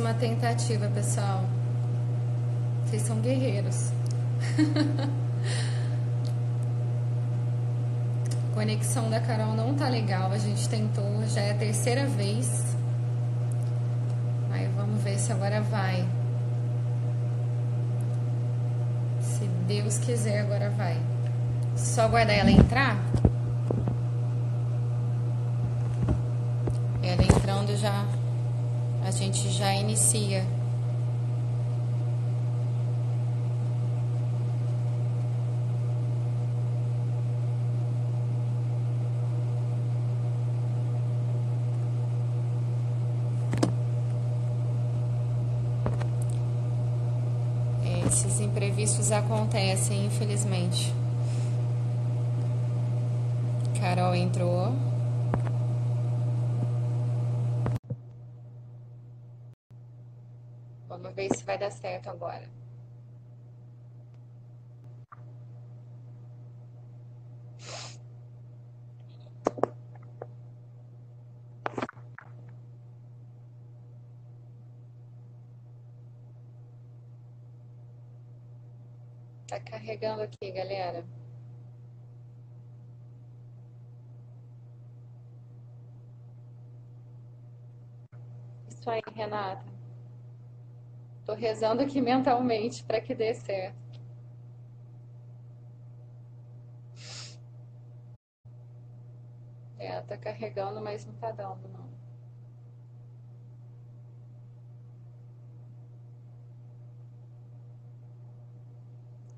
Uma tentativa, pessoal. Vocês são guerreiros. Conexão da Carol não tá legal. A gente tentou, já é a terceira vez. Aí vamos ver se agora vai. Se Deus quiser, agora vai. Só aguardar ela entrar. Ela entrando já, a gente já inicia. Esses imprevistos acontecem, infelizmente. Carol entrou. Vamos ver se vai dar certo agora. Tá carregando aqui, galera. Isso aí, Renata. Tô rezando aqui mentalmente para que dê certo. É, tá carregando, mas não tá dando, não.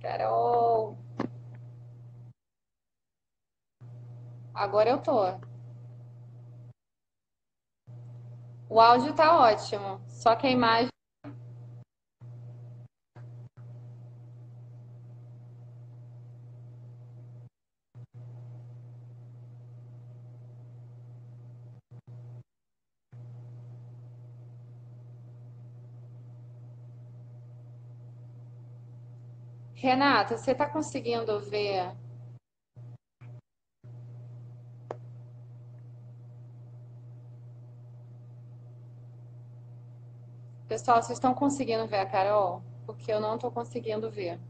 Carol. Agora eu tô. O áudio tá ótimo, só que a imagem. Renata, você está conseguindo ver? Pessoal, vocês estão conseguindo ver a Carol? Porque eu não estou conseguindo ver.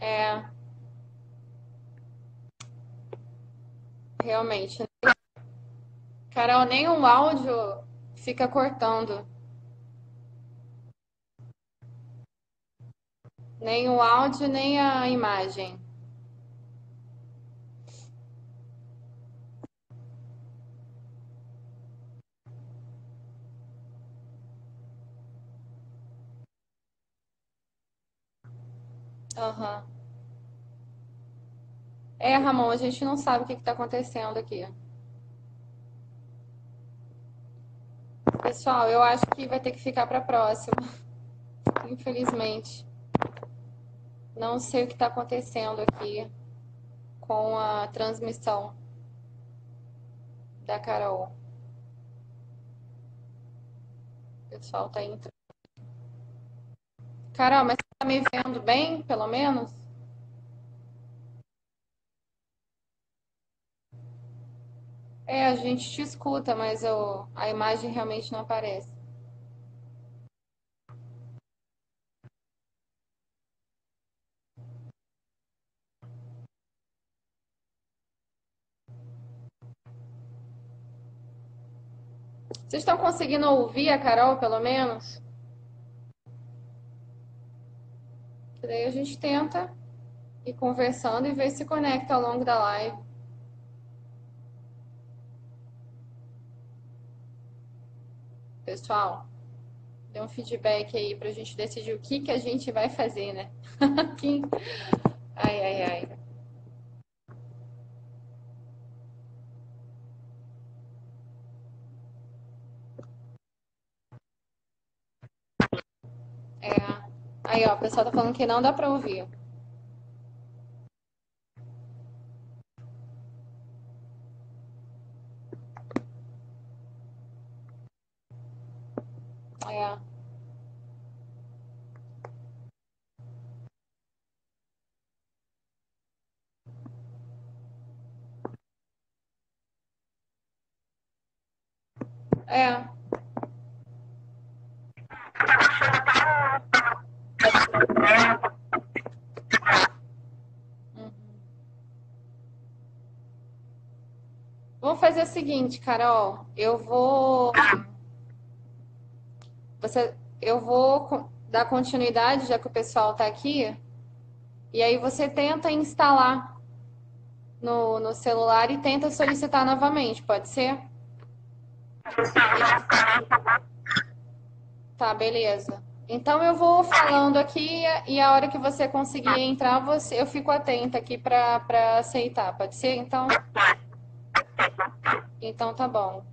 É. Realmente. Carol, nem o áudio fica cortando. Nem o áudio, nem a imagem. Aham. É, Ramon, a gente não sabe o que está acontecendo aqui. Pessoal, eu acho que vai ter que ficar para a próxima. Infelizmente. Não sei o que está acontecendo aqui com a transmissão da Carol. O pessoal tá entrando. Carol, mas você tá me vendo bem, pelo menos? É, a gente te escuta, mas eu, a imagem realmente não aparece. Vocês estão conseguindo ouvir a Carol, pelo menos? daí a gente tenta ir conversando e ver se conecta ao longo da live. Pessoal, dê um feedback aí pra gente decidir o que, que a gente vai fazer, né? ai, ai, ai. É. Aí, ó, o pessoal tá falando que não dá pra ouvir. É. É. Uhum. Vamos fazer o seguinte, Carol. Eu vou você, eu vou dar continuidade, já que o pessoal está aqui. E aí você tenta instalar no, no celular e tenta solicitar novamente, pode ser? Tá, beleza. Então eu vou falando aqui e a hora que você conseguir entrar, você, eu fico atenta aqui para aceitar. Pode ser? Então. Então tá bom.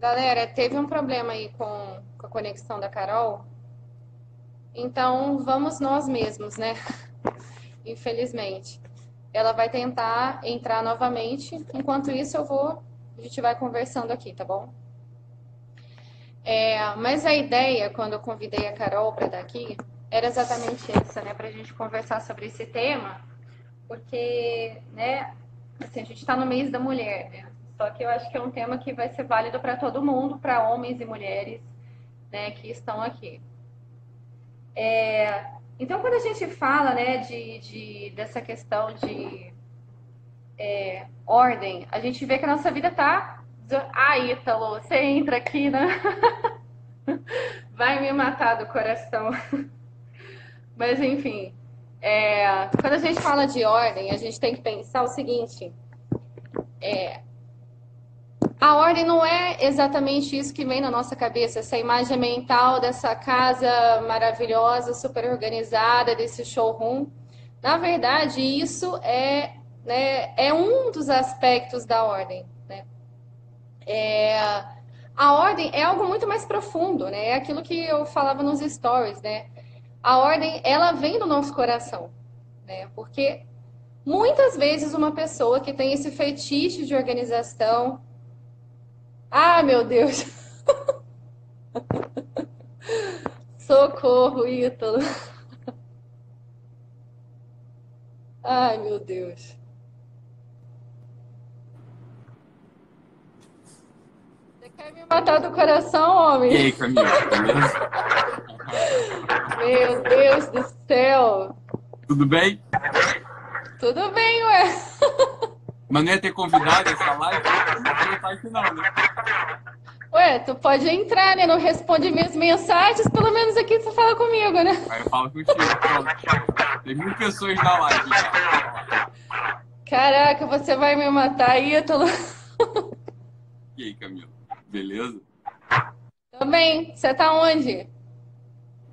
Galera, teve um problema aí com, com a conexão da Carol. Então vamos nós mesmos, né? Infelizmente. Ela vai tentar entrar novamente. Enquanto isso, eu vou. A gente vai conversando aqui, tá bom? É, mas a ideia, quando eu convidei a Carol para estar aqui, era exatamente essa, né? Para a gente conversar sobre esse tema, porque, né? Assim, a gente está no mês da mulher, né? Só que eu acho que é um tema que vai ser válido para todo mundo, para homens e mulheres, né? Que estão aqui. É, então, quando a gente fala, né, de, de dessa questão de é, ordem, a gente vê que a nossa vida tá. Ah, Ítalo, você entra aqui, né? Vai me matar do coração. Mas enfim, é, quando a gente fala de ordem, a gente tem que pensar o seguinte: é, a ordem não é exatamente isso que vem na nossa cabeça, essa imagem mental dessa casa maravilhosa, super organizada, desse showroom. Na verdade, isso é, né, é um dos aspectos da ordem. Né? É, a ordem é algo muito mais profundo, né? É aquilo que eu falava nos stories, né? a ordem ela vem do nosso coração, né? Porque muitas vezes uma pessoa que tem esse fetiche de organização, ah, meu Deus, socorro, Ítalo. Ai, meu Deus. Você quer me matar do coração, homem? E aí, Camila? Meu Deus do céu! Tudo bem? Tudo bem, ué. Mas não ia ter convidado essa live? Não tá aqui não, né? Ué, tu pode entrar, né? Não responde minhas mensagens, pelo menos aqui tu fala comigo, né? Aí eu falo contigo, pronto. Tem mil pessoas na live já. Caraca, você vai me matar, Ítalo. E aí, Camila? Beleza? Tô bem. Você tá onde?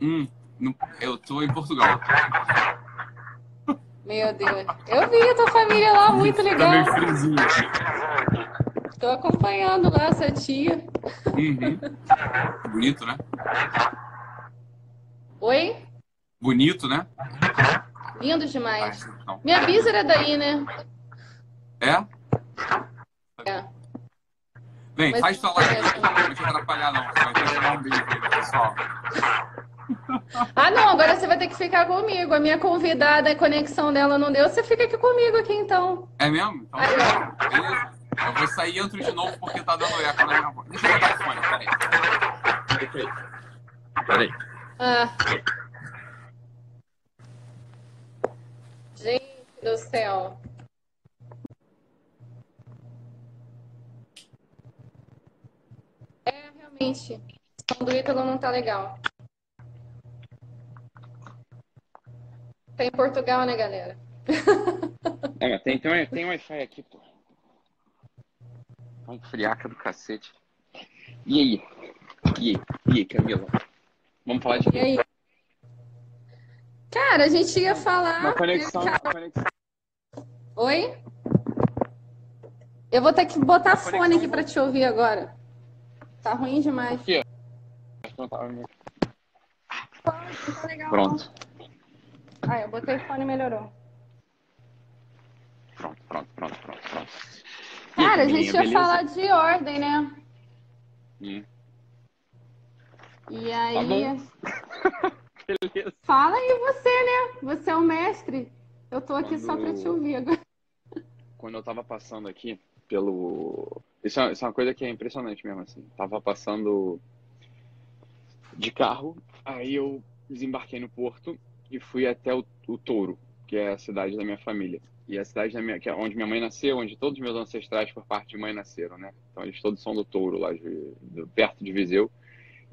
Hum, no- eu tô em Portugal. Meu Deus. Eu vi a tua família lá, muito Tá legal. meio friozinho aqui. Tô acompanhando lá essa tia. Uhum. Bonito, né? Oi? Bonito, né? Lindo Ah, demais. então. Minha bisa era daí, né? É? É. Bem, Mas- faz sua live aqui, não vou te atrapalhar não. Só quero dar um beijo aí, pessoal. Ah, não, agora você vai ter que ficar comigo. A minha convidada, a conexão dela não deu. Você fica aqui comigo aqui, então. É mesmo? Então, Aí, beleza. Eu vou sair e entro de novo porque tá dando eco na minha voz. Deixa eu o fone, peraí. Peraí. Ah. Gente do céu. É, realmente. O som do Ítalo não tá legal. Tá em Portugal, né, galera? É, mas tem, tem, tem Wi-Fi aqui, pô. Um friaca do cacete. E aí? E aí? E aí, Camila? Vamos falar de E quê? aí? Cara, a gente ia falar. Uma conexão, né, uma cara- conexão. Oi? Eu vou ter que botar Uma fone conexão aqui pra te ouvir agora. Tá ruim demais. Aqui, ó. Acho que não tava me- Não tá legal, Pronto. Ah, eu botei fone e melhorou. Pronto, pronto, pronto, pronto, pronto. Aí, Cara, a gente ia beleza? falar de ordem, né? Hum, E aí. Tá. Beleza. Fala aí você, né? Você é o mestre. Eu tô aqui só pra Quando- te ouvir agora. quando eu tava passando aqui pelo. Isso é, isso é uma coisa que é impressionante mesmo, assim. Tava passando de carro, aí eu desembarquei no porto e fui até o, o Touro, que é a cidade da minha família. E a cidade da minha, que é onde minha mãe nasceu, onde todos os meus ancestrais por parte de mãe nasceram, né? Então eles todos são do Touro, lá de, do- perto de Viseu.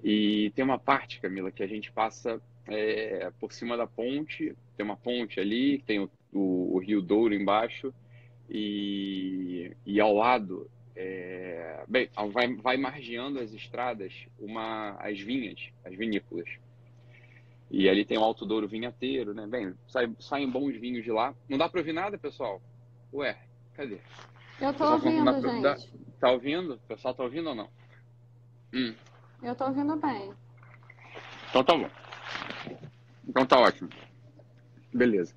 E tem uma parte, Camila, que a gente passa é, por cima da ponte, tem uma ponte ali, tem o, o, o Rio Douro embaixo, e, e ao lado, é, bem, vai, vai margeando as estradas uma, as vinhas, as vinícolas. E ali tem o Alto Douro Vinhateiro, né? Bem, sai, saem bons vinhos de lá. Não dá para ouvir nada, pessoal? Ué, cadê? Eu tô ouvindo, dá pra- dá- gente. Tá ouvindo? O pessoal tá ouvindo ou não? Hum, Eu tô ouvindo bem. então tá bom. Então tá ótimo. Beleza.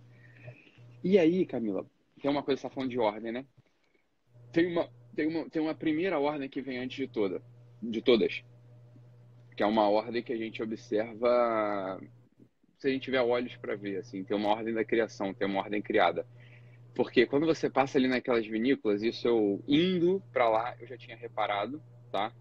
E aí, Camila, tem uma coisa que você tá falando de ordem, né? Tem uma, tem uma, tem uma primeira ordem que vem antes de toda, de todas. Que é uma ordem que a gente observa se a gente tiver olhos para ver, assim, tem uma ordem da criação, tem uma ordem criada. Porque quando você passa ali naquelas vinícolas, isso eu indo para lá, eu já tinha reparado, tá?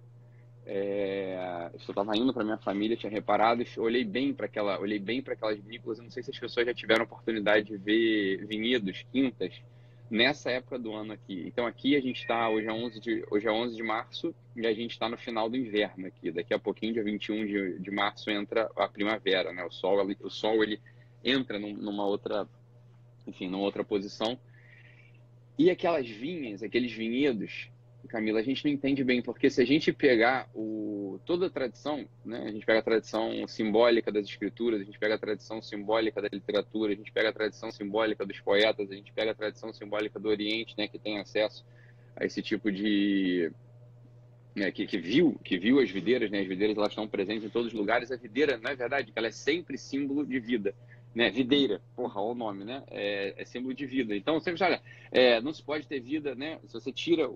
É, eu estava indo para minha família, tinha reparado olhei bem para aquela, olhei bem para aquelas vinícolas. Eu não sei se as pessoas já tiveram oportunidade de ver vinhedos, quintas nessa época do ano aqui. Então aqui a gente está hoje é 11 de hoje é 11 de março e a gente está no final do inverno aqui. Daqui a pouquinho, dia 21 de, de março entra a primavera, né? O sol, o sol ele entra num- numa outra, enfim, numa outra posição. E aquelas vinhas, aqueles vinhedos, Camila, a gente não entende bem, porque se a gente pegar o, toda a tradição, né, a gente pega a tradição simbólica das escrituras, a gente pega a tradição simbólica da literatura, a gente pega a tradição simbólica dos poetas, a gente pega a tradição simbólica do Oriente, né, que tem acesso a esse tipo de né, que, que viu que viu as videiras, né, as videiras elas estão presentes em todos os lugares. A videira, é verdade, ela é sempre símbolo de vida, né? Videira, porra, olha o nome, né? É, é símbolo de vida. Então sempre olha, é, não se pode ter vida, né? Se você tira o,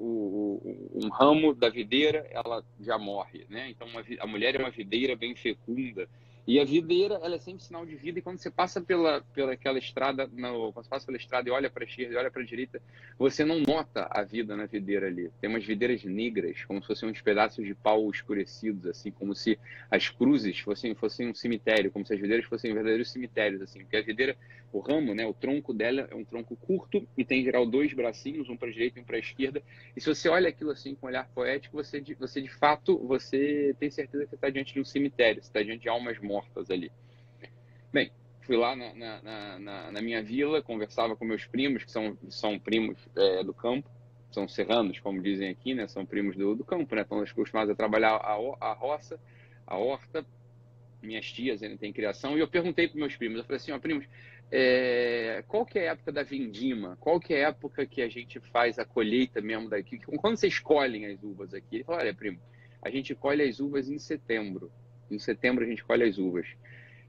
o- um ramo da videira, ela já morre, né? Então uma a mulher é uma videira bem fecunda. E a videira, ela é sempre sinal de vida. E quando você passa pela, pela aquela estrada, no, quando você passa pela estrada e olha para a esquerda e olha para a direita, você não nota a vida na videira ali. Tem umas videiras negras, como se fossem uns pedaços de pau escurecidos, assim, como se as cruzes fossem, fossem um cemitério, como se as videiras fossem verdadeiros cemitérios, assim. Porque a videira, o ramo, né, o tronco dela é um tronco curto e tem em geral dois bracinhos, um para a direita e um para a esquerda. E se você olha aquilo assim com um olhar poético, você, você de fato, você tem certeza que está diante de um cemitério, está diante de almas mortas ali. Bem, fui lá na, na, na- na- minha vila, conversava com meus primos, que são, são primos é, do campo, são serranos, como dizem aqui, né? São primos do, do campo, né? Estão acostumados a trabalhar a, a roça, a horta. Minhas tias ainda têm criação. E eu perguntei para meus primos, eu falei assim, ó, primos, é, qual que é a época da vindima? Qual que é a época que a gente faz a colheita mesmo daqui? Quando vocês colhem as uvas aqui? Ele falou, olha, primo, a gente colhe as uvas em setembro. Em setembro a gente colhe as uvas.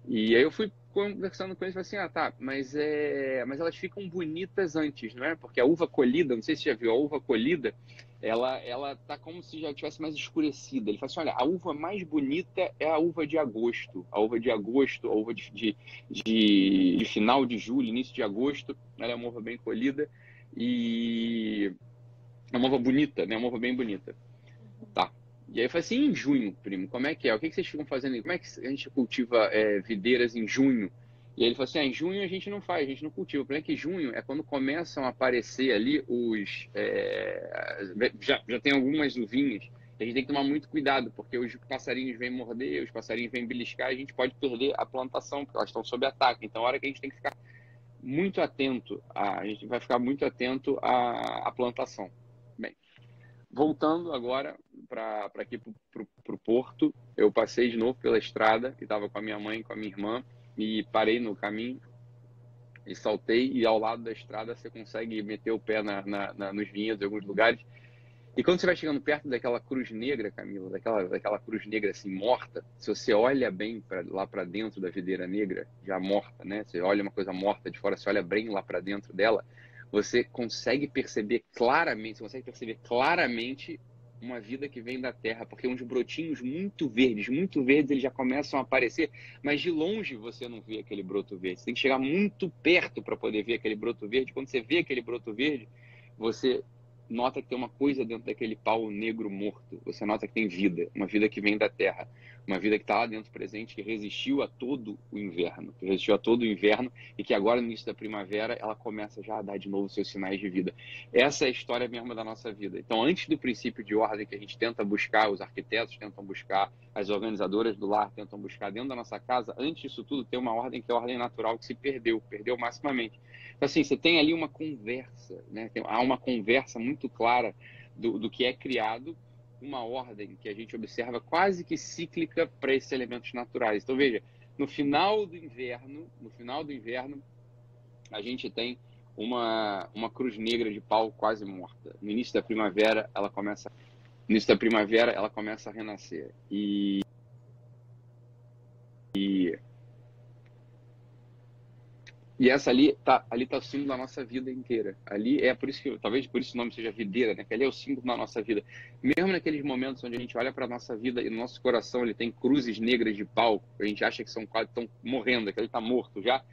E aí eu fui conversando com eles falei assim, ah, tá, mas, é... mas elas ficam bonitas antes, não é? Porque a uva colhida, não sei se você já viu, a uva colhida, ela, ela tá como se já tivesse mais escurecida. Ele falou assim, olha, a uva mais bonita é a uva de agosto. A uva de agosto, a uva de, de, de, de final de julho, início de agosto, ela é uma uva bem colhida e é uma uva bonita, né? Uma uva bem bonita. E aí eu falei assim, em junho, primo, como é que é? O que, que vocês ficam fazendo aí? Como é que a gente cultiva é, videiras em junho? E aí ele falou assim, ah, em junho a gente não faz, a gente não cultiva. O problema é que junho é quando começam a aparecer ali os... é, já, já tem algumas uvinhas, a gente tem que tomar muito cuidado, porque os passarinhos vêm morder, os passarinhos vêm beliscar, a gente pode perder a plantação, porque elas estão sob ataque. Então, a hora que a gente tem que ficar muito atento, a, a gente vai ficar muito atento à, à plantação. Voltando agora para aqui para o porto, eu passei de novo pela estrada e estava com a minha mãe, com a minha irmã e parei no caminho e saltei e ao lado da estrada você consegue meter o pé na, na, na, nos vinhedos em alguns lugares e quando você vai chegando perto daquela cruz negra, Camila, daquela, daquela cruz negra assim morta, se você olha bem pra, lá para dentro da videira negra, já morta, né? Você olha uma coisa morta de fora, você olha bem lá para dentro dela, você consegue perceber claramente, você consegue perceber claramente uma vida que vem da terra, porque uns brotinhos muito verdes, muito verdes, eles já começam a aparecer, mas de longe você não vê aquele broto verde. Você tem que chegar muito perto para poder ver aquele broto verde. Quando você vê aquele broto verde, você nota que tem uma coisa dentro daquele pau negro morto. Você nota que tem vida, uma vida que vem da terra, uma vida que está lá dentro presente, que resistiu a todo o inverno, que resistiu a todo o inverno e que agora no início da primavera ela começa já a dar de novo seus sinais de vida. Essa é a história mesmo da nossa vida. Então, antes do princípio de ordem que a gente tenta buscar, os arquitetos tentam buscar, as organizadoras do lar tentam buscar dentro da nossa casa, antes disso tudo tem uma ordem que é a ordem natural que se perdeu, perdeu maximamente. Assim, você tem ali uma conversa, né? Tem, há uma conversa muito clara do, do que é criado, uma ordem que a gente observa quase que cíclica para esses elementos naturais. Então, veja, no final do inverno, no final do inverno, a gente tem uma, uma cruz negra de pau quase morta. No início da primavera, ela começa, no início da primavera, ela começa a renascer. E, e e essa ali tá, ali tá o símbolo da nossa vida inteira. Ali é por isso que, talvez por isso o nome seja videira, né? Que ali é o símbolo da nossa vida. Mesmo naqueles momentos onde a gente olha para nossa vida e no nosso coração ele tem cruzes negras de pau, a gente acha que são quase estão morrendo, que ele está morto já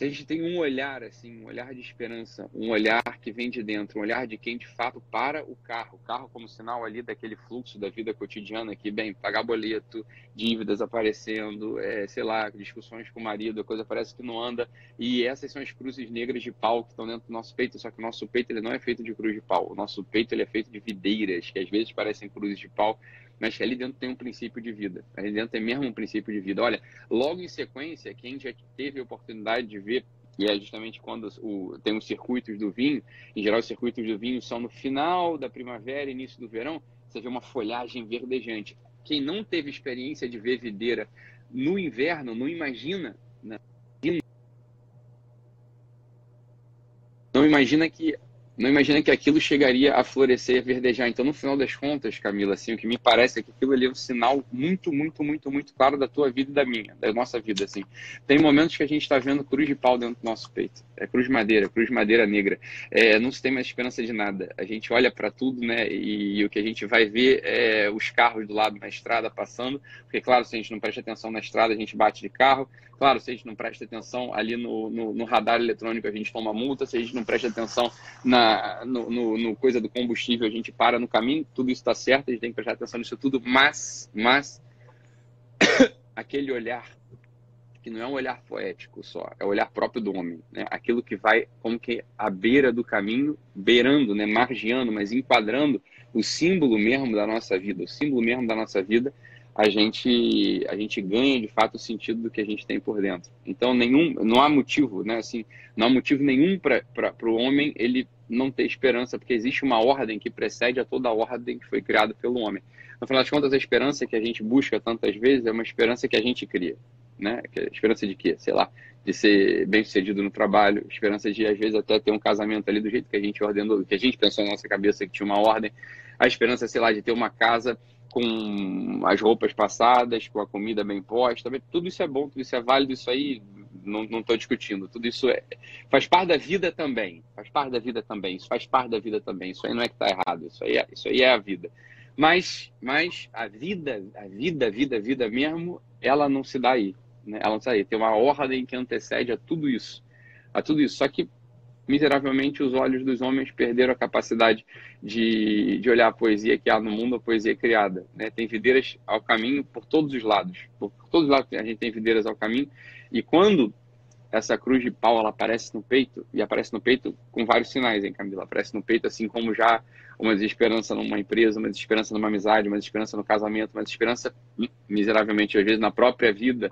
se a gente tem um olhar assim, um olhar de esperança, um olhar que vem de dentro, um olhar de quem de fato para o carro, o carro como sinal ali daquele fluxo da vida cotidiana que, bem, pagar boleto, dívidas aparecendo, é, sei lá, discussões com o marido, a coisa parece que não anda, e essas são as cruzes negras de pau que estão dentro do nosso peito, só que o nosso peito ele não é feito de cruz de pau, o nosso peito ele é feito de videiras, que às vezes parecem cruzes de pau, mas que ali dentro tem um princípio de vida. Ali dentro tem mesmo um princípio de vida. Olha, logo em sequência, quem já teve a oportunidade de ver, e é justamente quando o, tem os circuitos do vinho, em geral os circuitos do vinho são no final da primavera, início do verão, você vê uma folhagem verdejante. Quem não teve experiência de ver videira no inverno, não imagina, né? não imagina que não imagina que aquilo chegaria a florescer e verdejar. Então, no final das contas, Camila, assim, o que me parece é que aquilo ali é um sinal muito, muito, muito, muito claro da tua vida e da minha, da nossa vida, assim. Tem momentos que a gente está vendo cruz de pau dentro do nosso peito. É cruz de madeira, cruz de madeira negra. É, não se tem mais esperança de nada. A gente olha para tudo, né, e, e, o que a gente vai ver é os carros do lado na estrada passando, porque, claro, se a gente não presta atenção na estrada, a gente bate de carro. Claro, se a gente não presta atenção ali no, no, no radar eletrônico, a gente toma multa. Se a gente não presta atenção na, no, no, no, coisa do combustível, a gente para no caminho. Tudo isso está certo, a gente tem que prestar atenção nisso tudo. Mas, mas aquele olhar que não é um olhar poético só, é o olhar próprio do homem, né? Aquilo que vai como que à beira do caminho, beirando, né, margeando, mas enquadrando o símbolo mesmo da nossa vida, o símbolo mesmo da nossa vida a gente a gente ganha de fato o sentido do que a gente tem por dentro. Então nenhum não há motivo, né? Assim, não há motivo nenhum para o homem ele não ter esperança, porque existe uma ordem que precede a toda a ordem que foi criada pelo homem. No final das contas, a esperança que a gente busca tantas vezes é uma esperança que a gente cria, né? É esperança de quê? Sei lá, de ser bem sucedido no trabalho, esperança de às vezes até ter um casamento ali do jeito que a gente ordenou, que a gente pensou na nossa cabeça que tinha uma ordem, a esperança, sei lá, de ter uma casa com as roupas passadas, com a comida bem posta, tudo isso é bom, tudo isso é válido, isso aí não estou discutindo, tudo isso é, faz parte da vida também, faz parte da vida também, isso faz parte da vida também, isso aí não é que está errado, isso aí, é, isso aí é a vida. Mas, mas a vida, a vida, a vida, a vida mesmo, ela não se dá aí, né? ela não se dá aí, tem uma ordem que antecede a tudo isso, a tudo isso, só que miseravelmente os olhos dos homens perderam a capacidade de, de olhar a poesia que há no mundo, a poesia criada. Né? Tem videiras ao caminho por todos os lados. Por todos os lados a gente tem videiras ao caminho. E quando essa cruz de pau ela aparece no peito, e aparece no peito com vários sinais, hein, Camila? Aparece no peito assim como já uma desesperança numa empresa, uma desesperança numa amizade, uma desesperança no casamento, uma desesperança miseravelmente, às vezes, na própria vida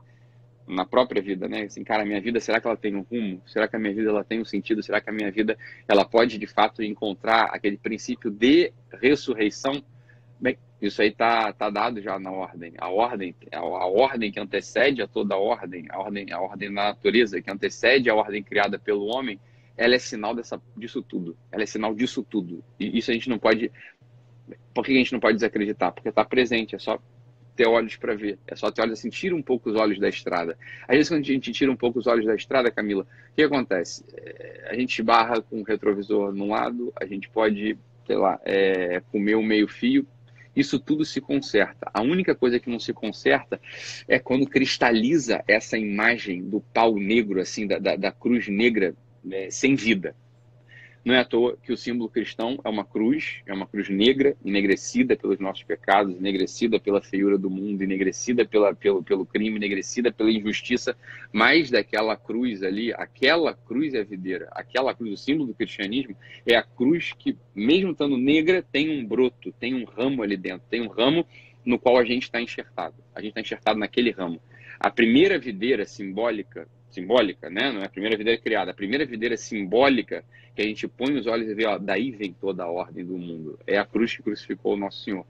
na própria vida, né? Assim, cara, minha vida, será que ela tem um rumo? Será que a minha vida ela tem um sentido? Será que a minha vida ela pode de fato encontrar aquele princípio de ressurreição? Bem, isso aí tá, tá dado já na ordem. A ordem, a, a ordem que antecede a toda a ordem, a ordem, a ordem da natureza que antecede a ordem criada pelo homem, ela é sinal dessa, disso tudo. Ela é sinal disso tudo. E isso a gente não pode. Por que a gente não pode desacreditar? Porque está presente. É só ter olhos para ver. É só ter olhos assim, tira um pouco os olhos da estrada. Às vezes, quando a gente tira um pouco os olhos da estrada, Camila, o que acontece? É, a gente barra com o retrovisor num lado, a gente pode sei lá, é, comeu meio fio, isso tudo se conserta. A única coisa que não se conserta é quando cristaliza essa imagem do pau negro, assim, da, da, da cruz negra, né, sem vida. Não é à toa que o símbolo cristão é uma cruz, é uma cruz negra, enegrecida pelos nossos pecados, enegrecida pela feiura do mundo, enegrecida pela, pelo, pelo crime, enegrecida pela injustiça, mais daquela cruz ali, aquela cruz é a videira, aquela cruz, o símbolo do cristianismo, é a cruz que, mesmo estando negra, tem um broto, tem um ramo ali dentro, tem um ramo no qual a gente está enxertado. A gente está enxertado naquele ramo. A primeira videira simbólica, simbólica, né? Não é a primeira videira criada, a primeira videira simbólica que a gente põe os olhos e vê, ó, daí vem toda a ordem do mundo. É a cruz que crucificou o nosso Senhor.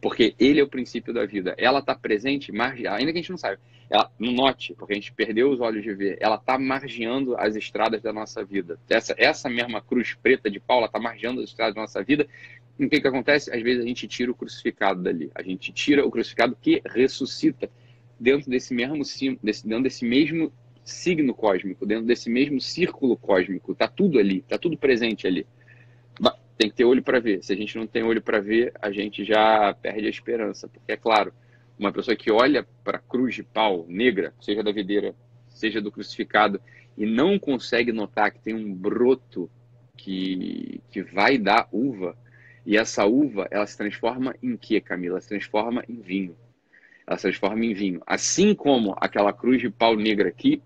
Porque ele é o princípio da vida. Ela está presente, marge... ainda que a gente não saiba. Ela, não note, porque a gente perdeu os olhos de ver. Ela está margeando as estradas da nossa vida. Essa, essa mesma cruz preta de Paulo está margeando as estradas da nossa vida. E o que, que acontece? Às vezes a gente tira o crucificado dali. A gente tira o crucificado que ressuscita dentro desse mesmo, dentro desse mesmo signo cósmico, dentro desse mesmo círculo cósmico. Tá tudo ali, tá tudo presente ali. Tem que ter olho para ver. Se a gente não tem olho para ver, a gente já perde a esperança. Porque, é claro, uma pessoa que olha para a cruz de pau negra, seja da videira, seja do crucificado, e não consegue notar que tem um broto que, que vai dar uva, e essa uva, ela se transforma em quê, Camila? Ela se transforma em vinho. Ela se transforma em vinho. Assim como aquela cruz de pau negra aqui,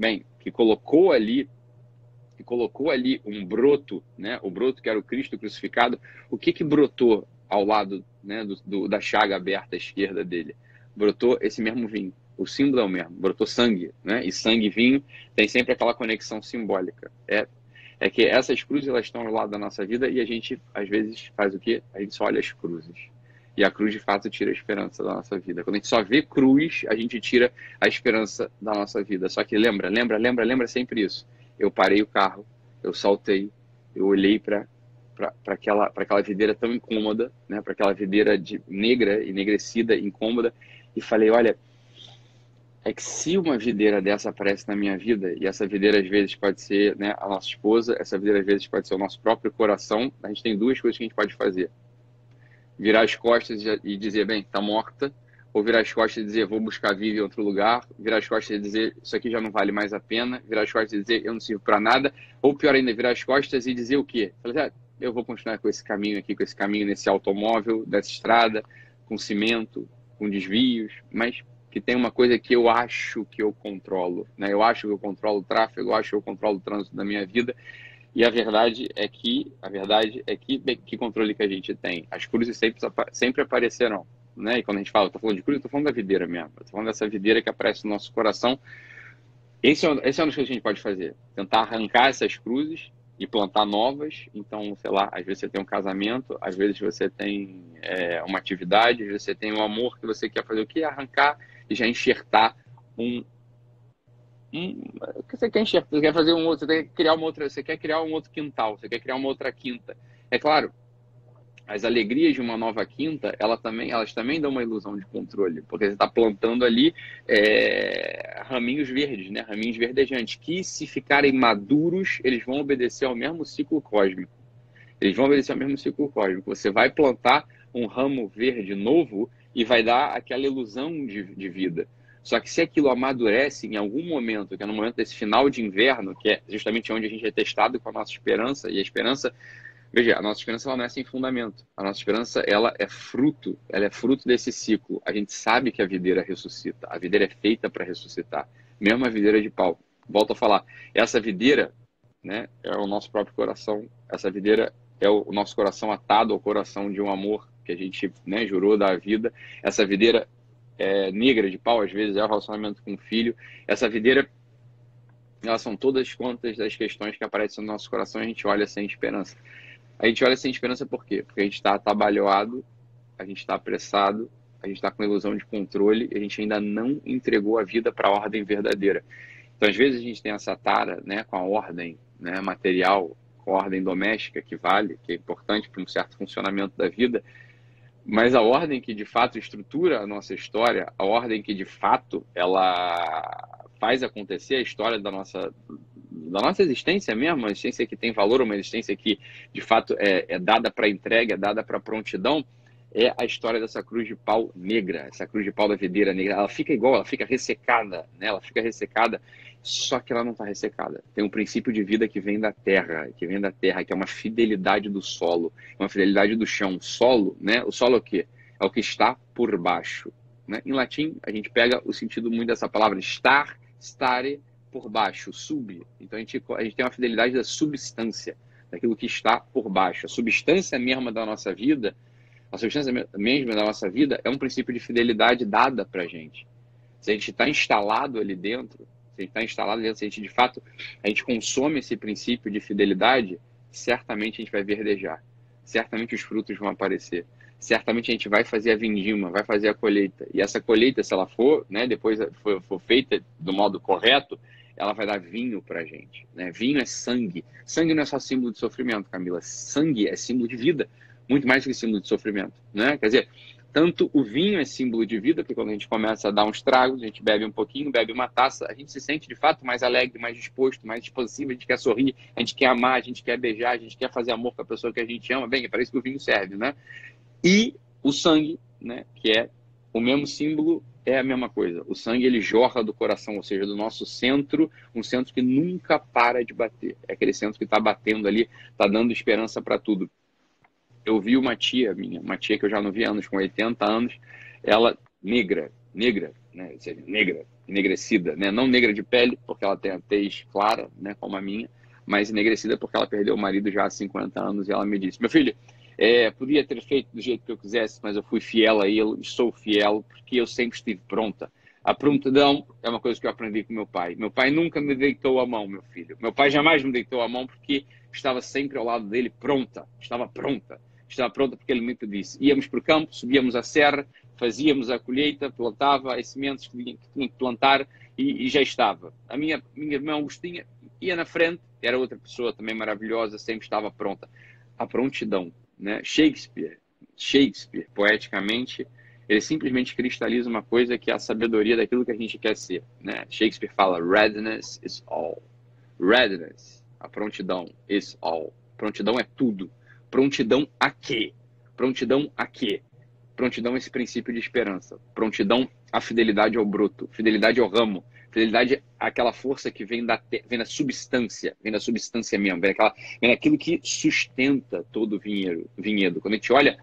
bem, que colocou ali que colocou ali um broto, né? O broto que era o Cristo crucificado. O que que brotou ao lado, né, do, do, da chaga aberta à esquerda dele? Brotou esse mesmo vinho. O símbolo é o mesmo. Brotou sangue, né? E sangue e vinho tem sempre aquela conexão simbólica. É é que essas cruzes elas estão ao lado da nossa vida e a gente às vezes faz o quê? A gente só olha as cruzes. E a cruz, de fato, tira a esperança da nossa vida. Quando a gente só vê cruz, a gente tira a esperança da nossa vida. Só que lembra, lembra, lembra, lembra sempre isso. Eu parei o carro, eu saltei, eu olhei para para aquela, aquela videira tão incômoda, né, para aquela videira de negra, enegrecida, incômoda, e falei: olha, é que se uma videira dessa aparece na minha vida, e essa videira às vezes pode ser né, a nossa esposa, essa videira às vezes pode ser o nosso próprio coração, a gente tem duas coisas que a gente pode fazer virar as costas e dizer, bem, tá morta, ou virar as costas e dizer, vou buscar vida em outro lugar, virar as costas e dizer, isso aqui já não vale mais a pena, virar as costas e dizer, eu não sirvo para nada, ou pior ainda, virar as costas e dizer o quê? Falar, ah, eu vou continuar com esse caminho aqui, com esse caminho nesse automóvel, dessa estrada, com cimento, com desvios, mas que tem uma coisa que eu acho que eu controlo, né? Eu acho que eu controlo o tráfego, eu acho que eu controlo o trânsito da minha vida, e a verdade é que, a verdade é que, que controle que a gente tem? As cruzes sempre, sempre aparecerão, né? E quando a gente fala, tô falando de cruz, tô falando da videira mesmo. Tô falando dessa videira que aparece no nosso coração. Esse é, esse é coisas que a gente pode fazer. Tentar arrancar essas cruzes e plantar novas. Então, sei lá, às vezes você tem um casamento, às vezes você tem é, uma atividade, às vezes você tem um amor que você quer fazer o quê? Arrancar e já enxertar um, um, você quer você quer fazer um outro, você quer criar uma outra, você quer criar um outro quintal, você quer criar uma outra quinta. É claro, as alegrias de uma nova quinta, ela também, elas também dão uma ilusão de controle, porque você está plantando ali é, raminhos verdes, né? raminhos verdejantes, que se ficarem maduros, eles vão obedecer ao mesmo ciclo cósmico. Eles vão obedecer ao mesmo ciclo cósmico. Você vai plantar um ramo verde novo e vai dar aquela ilusão de, de vida. Só que se aquilo amadurece em algum momento, que é no momento desse final de inverno, que é justamente onde a gente é testado com a nossa esperança, e a esperança, veja, a nossa esperança ela não é sem fundamento. A nossa esperança, ela é fruto, ela é fruto desse ciclo. A gente sabe que a videira ressuscita, a videira é feita para ressuscitar, mesmo a videira de pau. Volto a falar, essa videira, né, é o nosso próprio coração. Essa videira é o nosso coração atado ao coração de um amor que a gente né, jurou da vida. Essa videira é, negra de pau, às vezes é o relacionamento com o filho. Essa videira, elas são todas contas das questões que aparecem no nosso coração a gente olha sem esperança. A gente olha sem esperança por quê? Porque a gente está atabalhoado, a gente está apressado, a gente está com ilusão de controle e a gente ainda não entregou a vida para a ordem verdadeira. Então, às vezes, a gente tem essa tara né, com a ordem né, material, com a ordem doméstica, que vale, que é importante para um certo funcionamento da vida, mas a ordem que de fato estrutura a nossa história, a ordem que de fato ela faz acontecer a história da nossa da nossa existência mesmo, uma existência que tem valor, uma existência que de fato é, é dada para entrega, é dada para prontidão, é a história dessa cruz de pau negra, essa cruz de pau da videira negra. Ela fica igual, ela fica ressecada, né? Ela fica ressecada, só que ela não está ressecada. Tem um princípio de vida que vem da terra, que vem da terra, que é uma fidelidade do solo, uma fidelidade do chão. Solo, né? O solo é o quê? É o que está por baixo. Né? Em latim, a gente pega o sentido muito dessa palavra estar, stare, por baixo, sub. Então a gente, a gente tem uma fidelidade da substância, daquilo que está por baixo. A substância mesma da nossa vida a substância mesma da nossa vida é um princípio de fidelidade dada para gente. Se a gente está instalado ali dentro, a gente está instalado dentro, se a gente de fato a gente consome esse princípio de fidelidade, certamente a gente vai verdejar, certamente os frutos vão aparecer, certamente a gente vai fazer a vindima, vai fazer a colheita. E essa colheita, se ela for, né, depois for, for feita do modo correto, ela vai dar vinho para a gente. Né? Vinho é sangue. Sangue não é só símbolo de sofrimento, Camila. Sangue é símbolo de vida muito mais que símbolo de sofrimento, né? Quer dizer, tanto o vinho é símbolo de vida, porque quando a gente começa a dar uns tragos, a gente bebe um pouquinho, bebe uma taça, a gente se sente de fato mais alegre, mais disposto, mais expansivo, a gente quer sorrir, a gente quer amar, a gente quer beijar, a gente quer fazer amor com a pessoa que a gente ama. Bem, é para isso que o vinho serve, né? E o sangue, né, que é o mesmo símbolo, é a mesma coisa. O sangue ele jorra do coração, ou seja, do nosso centro, um centro que nunca para de bater. É aquele centro que está batendo ali, está dando esperança para tudo eu vi uma tia minha, uma tia que eu já não vi anos, com 80 anos, ela negra, negra, né, seja, negra, enegrecida, né, não negra de pele, porque ela tem a tez clara, né, como a minha, mas enegrecida porque ela perdeu o marido já há 50 anos e ela me disse, meu filho, é, podia ter feito do jeito que eu quisesse, mas eu fui fiel a ele sou fiel porque eu sempre estive pronta. A prontidão é uma coisa que eu aprendi com meu pai. Meu pai nunca me deitou a mão, meu filho. Meu pai jamais me deitou a mão porque estava sempre ao lado dele pronta, estava pronta estava pronta porque ele me disse. Íamos para o campo, subíamos a serra, fazíamos a colheita, plantava as sementes que tinha que, tinha que plantar e, e, já estava. A minha, minha irmã Agostinha ia na frente, era outra pessoa também maravilhosa, sempre estava pronta. A prontidão, né? Shakespeare, Shakespeare, poeticamente, ele simplesmente cristaliza uma coisa que é a sabedoria daquilo que a gente quer ser, né? Shakespeare fala, readiness is all. Readiness, a prontidão, is all. Prontidão é tudo. Prontidão a quê? Prontidão a quê? Prontidão a esse princípio de esperança. Prontidão à fidelidade ao broto, fidelidade ao ramo, fidelidade àquela força que vem da, vem da substância, vem da substância mesmo, vem, daquela, vem daquilo que sustenta todo o vinhedo, vinhedo. Quando a gente olha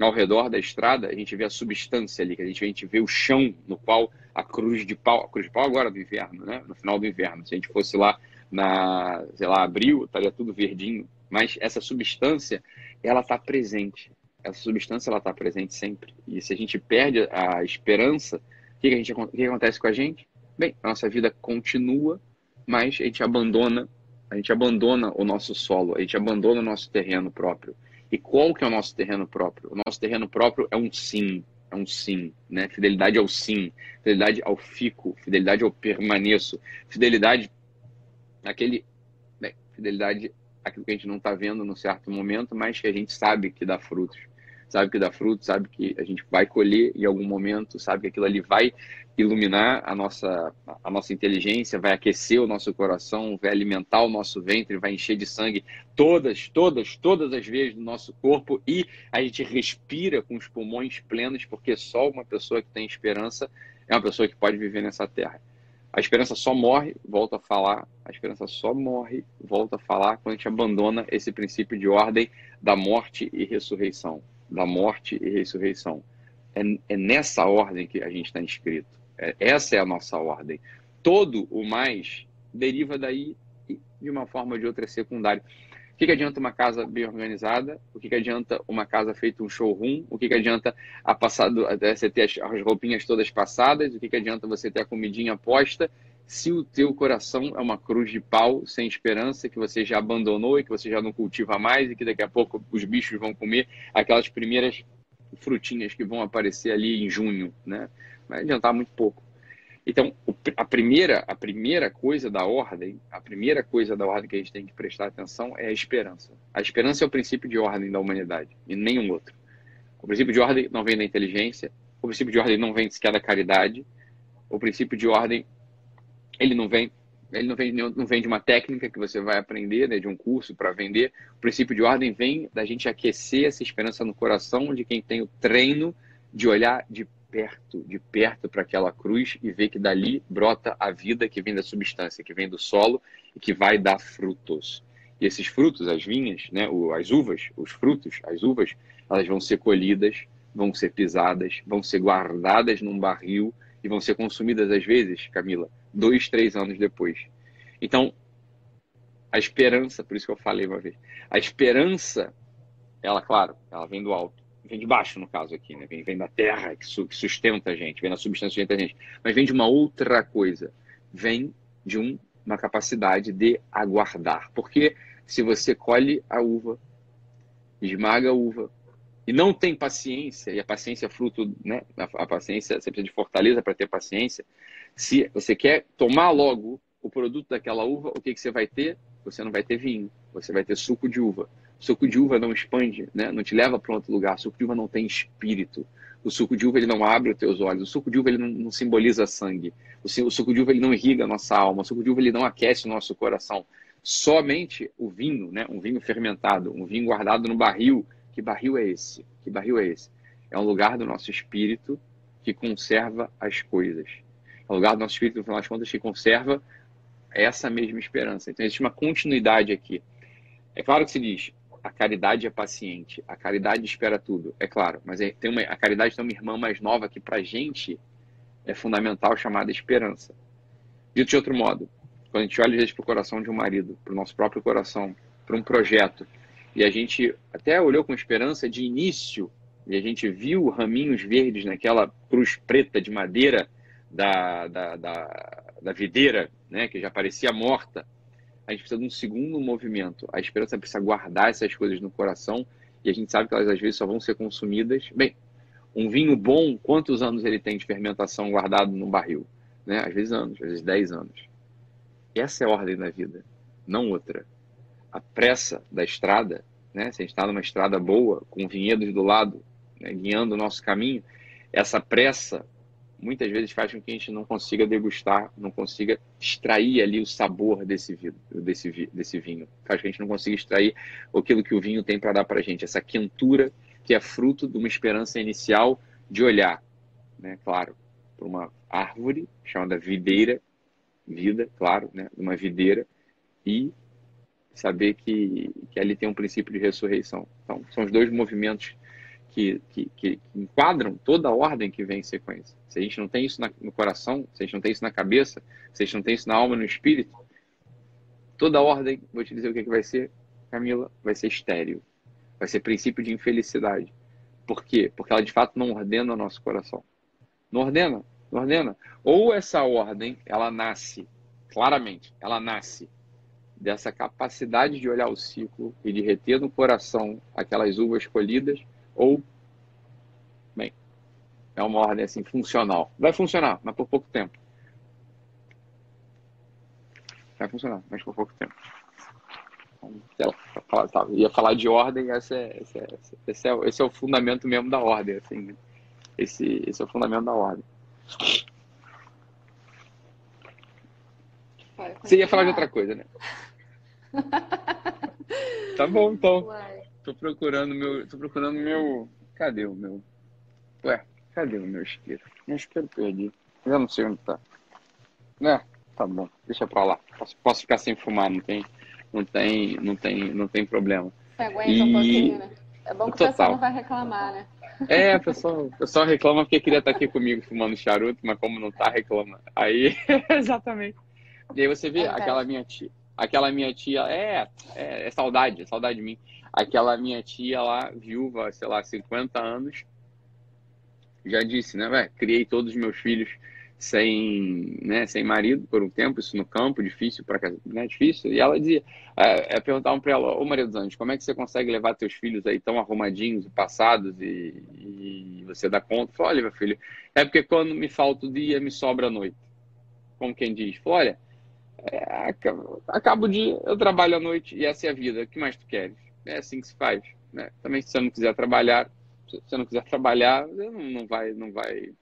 ao redor da estrada, a gente vê a substância ali, a gente, a gente vê o chão no qual a cruz de pau, a cruz de pau agora do inverno, né? no final do inverno, se a gente fosse lá na, sei lá, abril, estaria tudo verdinho, mas essa substância ela está presente. Essa substância ela está presente sempre. E se a gente perde a esperança, o que, que, a gente, que acontece com a gente? Bem, a nossa vida continua, mas a gente abandona, a gente abandona o nosso solo, a gente abandona o nosso terreno próprio. E qual que é o nosso terreno próprio? O nosso terreno próprio é um sim, é um sim, né? Fidelidade ao sim, fidelidade ao fico, fidelidade ao permaneço, fidelidade àquele, bem, fidelidade aquilo que a gente não está vendo no certo momento, mas que a gente sabe que dá frutos. Sabe que dá frutos, sabe que a gente vai colher em algum momento, sabe que aquilo ali vai iluminar a nossa, a nossa inteligência, vai aquecer o nosso coração, vai alimentar o nosso ventre, vai encher de sangue todas, todas, todas as vezes do nosso corpo e a gente respira com os pulmões plenos, porque só uma pessoa que tem esperança é uma pessoa que pode viver nessa terra. A esperança só morre, volta a falar, a esperança só morre, volta a falar quando a gente abandona esse princípio de ordem da morte e ressurreição. Da morte e ressurreição. É, é nessa ordem que a gente está inscrito. É, essa é a nossa ordem. Todo o mais deriva daí de uma forma ou de outra é secundário. O que, que adianta uma casa bem organizada? O que, que adianta uma casa feita um showroom? O que, que adianta a passado, você ter as, as roupinhas todas passadas? O que, que adianta você ter a comidinha posta? Se o teu coração é uma cruz de pau sem esperança, que você já abandonou e que você já não cultiva mais e que daqui a pouco os bichos vão comer aquelas primeiras frutinhas que vão aparecer ali em junho, né? Vai adiantar muito pouco. Então, a primeira, a primeira coisa da ordem, a primeira coisa da ordem que a gente tem que prestar atenção é a esperança. A esperança é o princípio de ordem da humanidade e nenhum outro. O princípio de ordem não vem da inteligência, o princípio de ordem não vem sequer da caridade, o princípio de ordem ele não vem ele não vem, não vem de uma técnica que você vai aprender, né, de um curso para vender. O princípio de ordem vem da gente aquecer essa esperança no coração de quem tem o treino de olhar de perto, de perto para aquela cruz e ver que dali brota a vida que vem da substância, que vem do solo e que vai dar frutos. E esses frutos, as vinhas, né, as uvas, os frutos, as uvas, elas vão ser colhidas, vão ser pisadas, vão ser guardadas num barril e vão ser consumidas às vezes, Camila, dois, três anos depois. Então, a esperança, por isso que eu falei uma vez, a esperança, ela, claro, ela vem do alto, vem de baixo no caso aqui, né? vem, vem da terra que, sustenta a gente, vem da substância que sustenta a gente, mas vem de uma outra coisa, vem de um, uma capacidade de aguardar, porque se você colhe a uva, esmaga a uva, e não tem paciência, e a paciência é fruto, né? A, a paciência, você precisa de fortaleza para ter paciência. Se você quer tomar logo o produto daquela uva, o que, que você vai ter? Você não vai ter vinho, você vai ter suco de uva. O suco de uva não expande, né? não te leva para outro lugar. O suco de uva não tem espírito. O suco de uva ele não abre os teus olhos. O suco de uva ele não, não simboliza sangue. O, o, suco de uva ele não irriga a nossa alma. O suco de uva ele não aquece o nosso coração. Somente o vinho, né? um vinho fermentado, um vinho guardado no barril, que barril é esse? Que barril é esse? É um lugar do nosso espírito que conserva as coisas. É um lugar do nosso espírito, no final das contas, que conserva essa mesma esperança. Então, existe uma continuidade aqui. É claro que se diz, a caridade é paciente, a caridade espera tudo, é claro, mas é, tem uma, a caridade tem uma irmã mais nova que, para gente, é fundamental, chamada esperança. Dito de outro modo, quando a gente olha, para o coração de um marido, para o nosso próprio coração, para um projeto, e a gente até olhou com esperança de início, e a gente viu raminhos verdes naquela cruz preta de madeira da, da, da, da videira, né, que já parecia morta. A gente precisa de um segundo movimento. A esperança precisa guardar essas coisas no coração, e a gente sabe que elas às vezes só vão ser consumidas. Bem, um vinho bom, quantos anos ele tem de fermentação guardado no barril? Né? Às vezes anos, às vezes 10 anos. Essa é a ordem da vida, não outra a pressa da estrada, né? se a gente está numa estrada boa, com vinhedos do lado, né? guiando o nosso caminho, essa pressa muitas vezes faz com que a gente não consiga degustar, não consiga extrair ali o sabor desse vinho, desse, desse vinho. Faz com que a gente não consiga extrair aquilo que o vinho tem para dar para a gente, essa quentura que é fruto de uma esperança inicial de olhar, né? claro, para uma árvore chamada videira, vida, claro, né? uma videira, e saber que, que ali tem um princípio de ressurreição. Então, são os dois movimentos que, que, que, enquadram toda a ordem que vem em sequência. Se a gente não tem isso na, no coração, se a gente não tem isso na cabeça, se a gente não tem isso na alma, no espírito, toda a ordem, vou te dizer o que, que vai ser, Camila, vai ser estéreo. Vai ser princípio de infelicidade. Por quê? Porque ela de fato não ordena o nosso coração. Não ordena, não ordena. Ou essa ordem, ela nasce, claramente, ela nasce dessa capacidade de olhar o ciclo e de reter no coração aquelas uvas colhidas, ou, bem, é uma ordem assim funcional. Vai funcionar, mas por pouco tempo. Vai funcionar, mas por pouco tempo. Então, lá, tá, ia falar de ordem, esse é, esse, é, esse, é, esse é o fundamento mesmo da ordem. Assim, né? esse, esse é o fundamento da ordem. Você ia falar de outra coisa, né? tá bom, então. Uai. Tô procurando meu. Tô procurando meu. Cadê o meu? Ué, cadê o meu isqueiro? Meu isqueiro perdi. Eu não sei onde tá. Né? Tá bom, deixa pra lá. Posso, posso ficar sem fumar, não tem. Não tem, não tem, não tem problema. Você aguenta e... um pouquinho, né? É bom que Total. o pessoal não vai reclamar, né? É, o pessoal, pessoal reclama porque queria estar aqui comigo fumando charuto, mas como não tá, reclama. Aí, exatamente. E aí você vê é aquela minha tia, aquela minha tia, é, é, é, saudade, é saudade de mim. Aquela minha tia lá, viúva, sei lá, 50 anos, já disse, né, velho, criei todos os meus filhos sem, né, sem marido por um tempo, isso no campo, difícil para né, difícil. E ela dizia, é, é perguntavam para ela, ô Maria dos Anjos, como é que você consegue levar teus filhos aí tão arrumadinhos e passados e, e você dá conta? Falei, olha, meu filho, é porque quando me falta o dia, me sobra a noite. Como quem diz, falei, olha, é, acaba o dia, eu trabalho à noite e essa é a vida. O que mais tu queres? É assim que se faz. Né? Também se você não quiser trabalhar, se você não quiser trabalhar, não, não vai, não vai,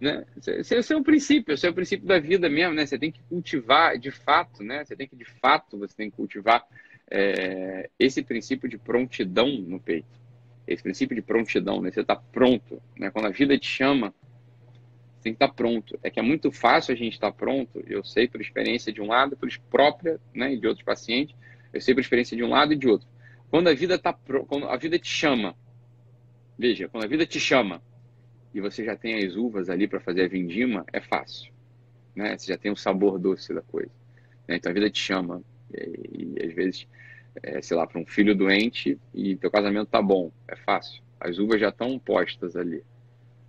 Né? Esse, esse é o princípio, esse é o princípio da vida mesmo, né? Você tem que cultivar de fato, né? Você tem que, de fato, você tem que cultivar é, esse princípio de prontidão no peito. Esse princípio de prontidão, né? Você está pronto, né? Quando a vida te chama, tem que estar tá pronto. É que é muito fácil a gente estar tá pronto, eu sei por experiência de um lado, por própria, né, e de outros pacientes, eu sei por experiência de um lado e de outro. Quando a vida tá quando a vida te chama, veja, quando a vida te chama e você já tem as uvas ali para fazer a vindima, é fácil, né? Você já tem o sabor doce da coisa. Né? Então a vida te chama e, e às vezes, é, sei lá, para um filho doente e teu casamento tá bom, é fácil. As uvas já estão postas ali,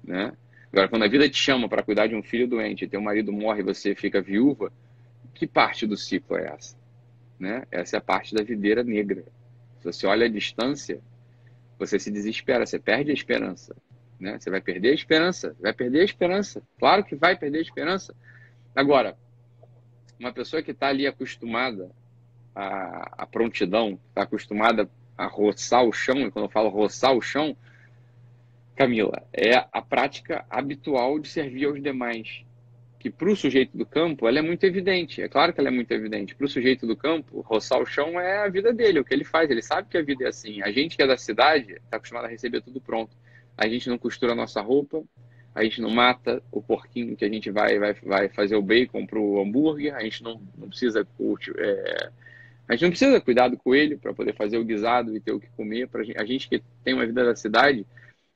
né? Agora, quando a vida te chama para cuidar de um filho doente, teu marido morre e você fica viúva, que parte do ciclo é essa? Né? Essa é a parte da videira negra. Se você olha a distância, você se desespera, você perde a esperança. Né? Você vai perder a esperança, vai perder a esperança. Claro que vai perder a esperança. Agora, uma pessoa que está ali acostumada à, à prontidão, está acostumada a roçar o chão, e quando eu falo roçar o chão, Camila, é a prática habitual de servir aos demais. Que para o sujeito do campo, ela é muito evidente. É claro que ela é muito evidente. Para o sujeito do campo, roçar o chão é a vida dele, é o que ele faz. Ele sabe que a vida é assim. A gente que é da cidade está acostumado a receber tudo pronto. A gente não costura a nossa roupa, a gente não mata o porquinho que a gente vai, vai, vai fazer o bacon para o hambúrguer, a gente não, não precisa é, a gente não precisa cuidar do coelho para poder fazer o guisado e ter o que comer. Pra gente, a gente que tem uma vida da cidade,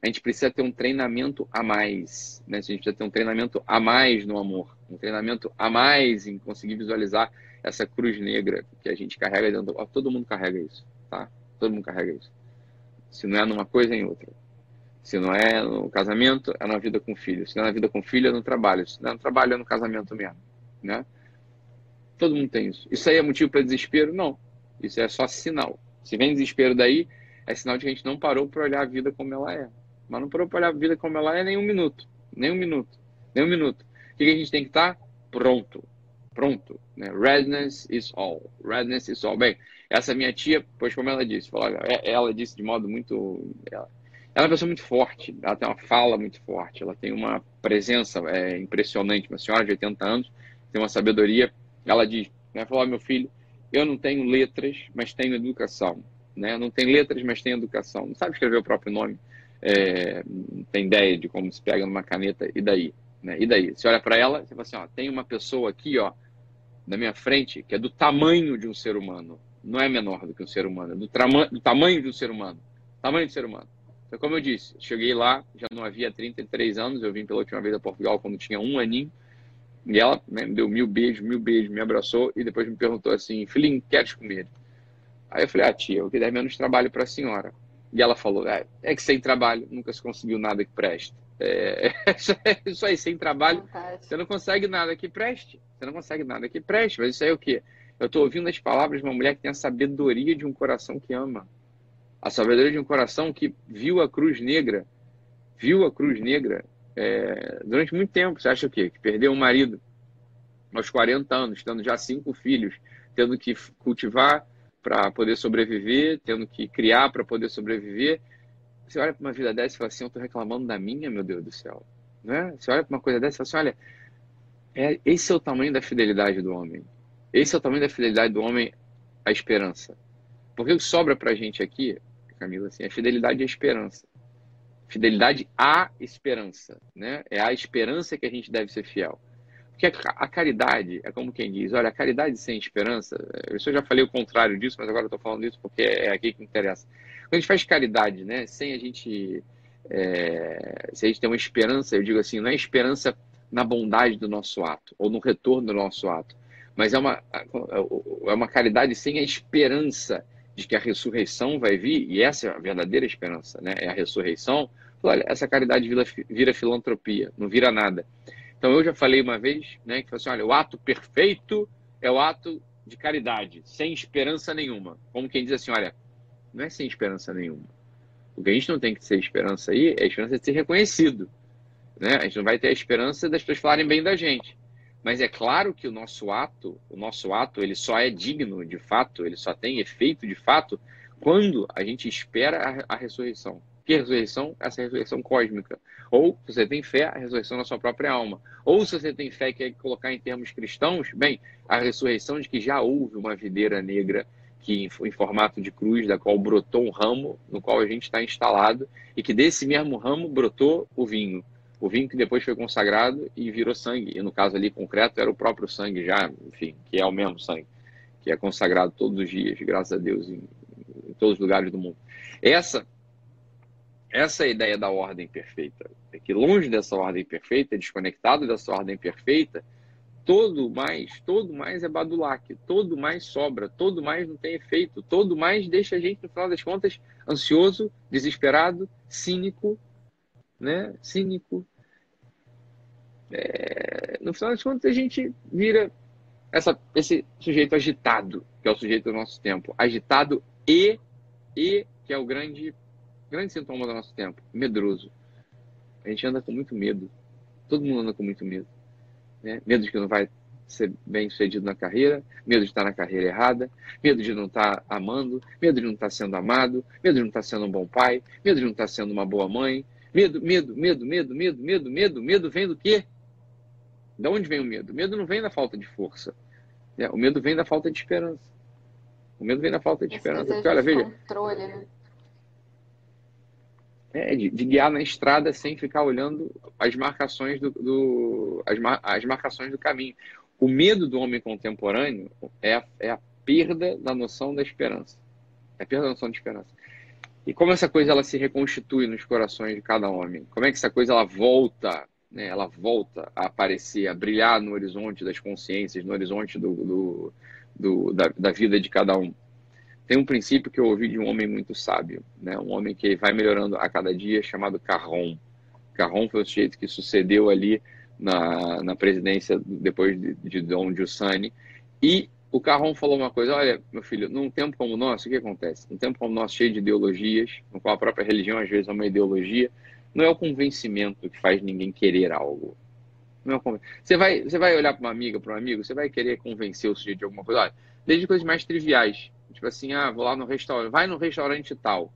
a gente precisa ter um treinamento a mais, né? A gente precisa ter um treinamento a mais no amor, um treinamento a mais em conseguir visualizar essa cruz negra que a gente carrega dentro. Do... Todo mundo carrega isso, tá? Todo mundo carrega isso. Se não é numa coisa, é em outra. Se não é no casamento, é na vida com filho. Se não é na vida com filho, é no trabalho. Se não é no trabalho, é no casamento mesmo, né? Todo mundo tem isso. Isso aí é motivo para desespero? Não. Isso é só sinal. Se vem desespero daí, é sinal de que a gente não parou para olhar a vida como ela é. Mas não parou olhar a vida como ela é nem um minuto. Nem um minuto. Nem um minuto. O que a gente tem que estar? Tá? Pronto. Pronto. Né? Readiness is all. Readiness is all. Bem, essa minha tia, pois como ela disse, falou, é, ela disse de modo muito... Ela, ela é uma pessoa muito forte, ela tem uma fala muito forte, ela tem uma presença é, impressionante, uma senhora de 80 anos, tem uma sabedoria. Ela diz, né, falou, meu filho, eu não tenho letras, mas tenho educação. Né? Não tem letras, mas tem educação. Não sabe escrever o próprio nome, é, tem ideia de como se pega numa caneta, e daí? Né? E daí? Você olha para ela, você fala assim, ó, tem uma pessoa aqui, ó, na minha frente, que é do tamanho de um ser humano. Não é menor do que um ser humano, é do, do tamanho de um ser humano. Tamanho de ser humano. Então, como eu disse, cheguei lá, já não havia 33 anos, eu vim pela última vez a Portugal quando tinha um aninho, e ela né, me deu mil beijos, mil beijos, me abraçou e depois me perguntou assim, filhinho, queres comer? Aí eu falei, ah, tia, eu queria menos trabalho para a senhora. E ela falou: é, é, que sem trabalho nunca se conseguiu nada que preste. É, é isso aí, sem trabalho, Fantástico. você não consegue nada que preste. Você não consegue nada que preste. Mas isso aí é o quê? Eu estou ouvindo as palavras de uma mulher que tem a sabedoria de um coração que ama. A sabedoria de um coração que viu a cruz negra, viu a cruz negra é, durante muito tempo. Você acha o quê? Que perdeu um marido aos 40 anos, tendo já cinco filhos, tendo que cultivar para poder sobreviver, tendo que criar para poder sobreviver. Você olha para uma vida dessa e fala assim: eu estou reclamando da minha, meu Deus do céu. Né? Você olha para uma coisa dessa e fala assim: olha, é, esse é o tamanho da fidelidade do homem. Esse é o tamanho da fidelidade do homem à esperança. Porque o que sobra para a gente aqui, Camila, assim, é fidelidade à esperança. Fidelidade à esperança. Né? É a esperança que a gente deve ser fiel. Porque a, caridade é como quem diz, olha, a caridade sem esperança, eu já falei o contrário disso, mas agora estou falando isso porque é aqui que interessa. Quando a gente faz caridade, né, sem a gente, é, se a gente tem uma esperança, eu digo assim, não é esperança na bondade do nosso ato, ou no retorno do nosso ato, mas é uma, é uma caridade sem a esperança de que a ressurreição vai vir, e essa é a verdadeira esperança, né, é a ressurreição, olha, essa caridade vira, vira filantropia, não vira nada. Então eu já falei uma vez, né, que assim, olha, o ato perfeito é o ato de caridade, sem esperança nenhuma. Como quem diz assim, olha, não é sem esperança nenhuma. O que a gente não tem que ter esperança aí é a esperança de ser reconhecido. Né? A gente não vai ter a esperança das pessoas falarem bem da gente. Mas é claro que o nosso ato, o nosso ato, ele só é digno de fato, ele só tem efeito de fato quando a gente espera a, a ressurreição. Que ressurreição? Essa ressurreição cósmica. Ou, se você tem fé, a ressurreição da sua própria alma. Ou, se você tem fé e quer colocar em termos cristãos, bem, a ressurreição de que já houve uma videira negra que em formato de cruz, da qual brotou um ramo, no qual a gente está instalado, e que desse mesmo ramo brotou o vinho. O vinho que depois foi consagrado e virou sangue. E no caso ali concreto era o próprio sangue já, enfim, que é o mesmo sangue, que é consagrado todos os dias, graças a Deus, em, em todos os lugares do mundo. Essa essa é a ideia da ordem perfeita. É que longe dessa ordem perfeita, desconectado dessa ordem perfeita, todo mais, todo mais é badulac, todo mais sobra, todo mais não tem efeito, todo mais deixa a gente, no final das contas, ansioso, desesperado, cínico, né? Cínico. É... No final das contas, a gente vira essa, esse sujeito agitado, que é o sujeito do nosso tempo. Agitado e, e que é o grande grande sintoma do nosso tempo, medroso. A gente anda com muito medo. Todo mundo anda com muito medo. Né? Medo de que não vai ser bem sucedido na carreira, medo de estar na carreira errada, medo de não estar amando, medo de não estar sendo amado, medo de não estar sendo um bom pai, medo de não estar sendo uma boa mãe. Medo, medo, medo, medo, medo, medo, medo, medo vem do quê? De onde vem o medo? O medo não vem da falta de força. Né? O medo vem da falta de esperança. O medo vem da falta de Esse esperança. Porque, olha, veja, controle, né? É, de, de guiar na estrada sem ficar olhando as marcações do, do as, mar, as marcações do caminho. O medo do homem contemporâneo é a, é a perda da noção da esperança. É a perda da noção de esperança. E como essa coisa ela se reconstitui nos corações de cada homem? Como é que essa coisa ela volta, né? Ela volta a aparecer, a brilhar no horizonte das consciências, no horizonte do, do, do da, da vida de cada um? Tem um princípio que eu ouvi de um homem muito sábio, né? um homem que vai melhorando a cada dia, chamado Carron. Carron foi o sujeito que sucedeu ali na, na presidência depois de, de Dom Giussani. E o Carron falou uma coisa: olha, meu filho, num tempo como o nosso, o que acontece? Num tempo como o nosso, cheio de ideologias, no qual a própria religião às vezes é uma ideologia, não é o convencimento que faz ninguém querer algo. Não é o conven... você, vai, você vai olhar para uma amiga, para um amigo, você vai querer convencer o sujeito de alguma coisa. Olha, desde coisas mais triviais. Tipo assim, ah, vou lá no restaurante, vai no restaurante tal.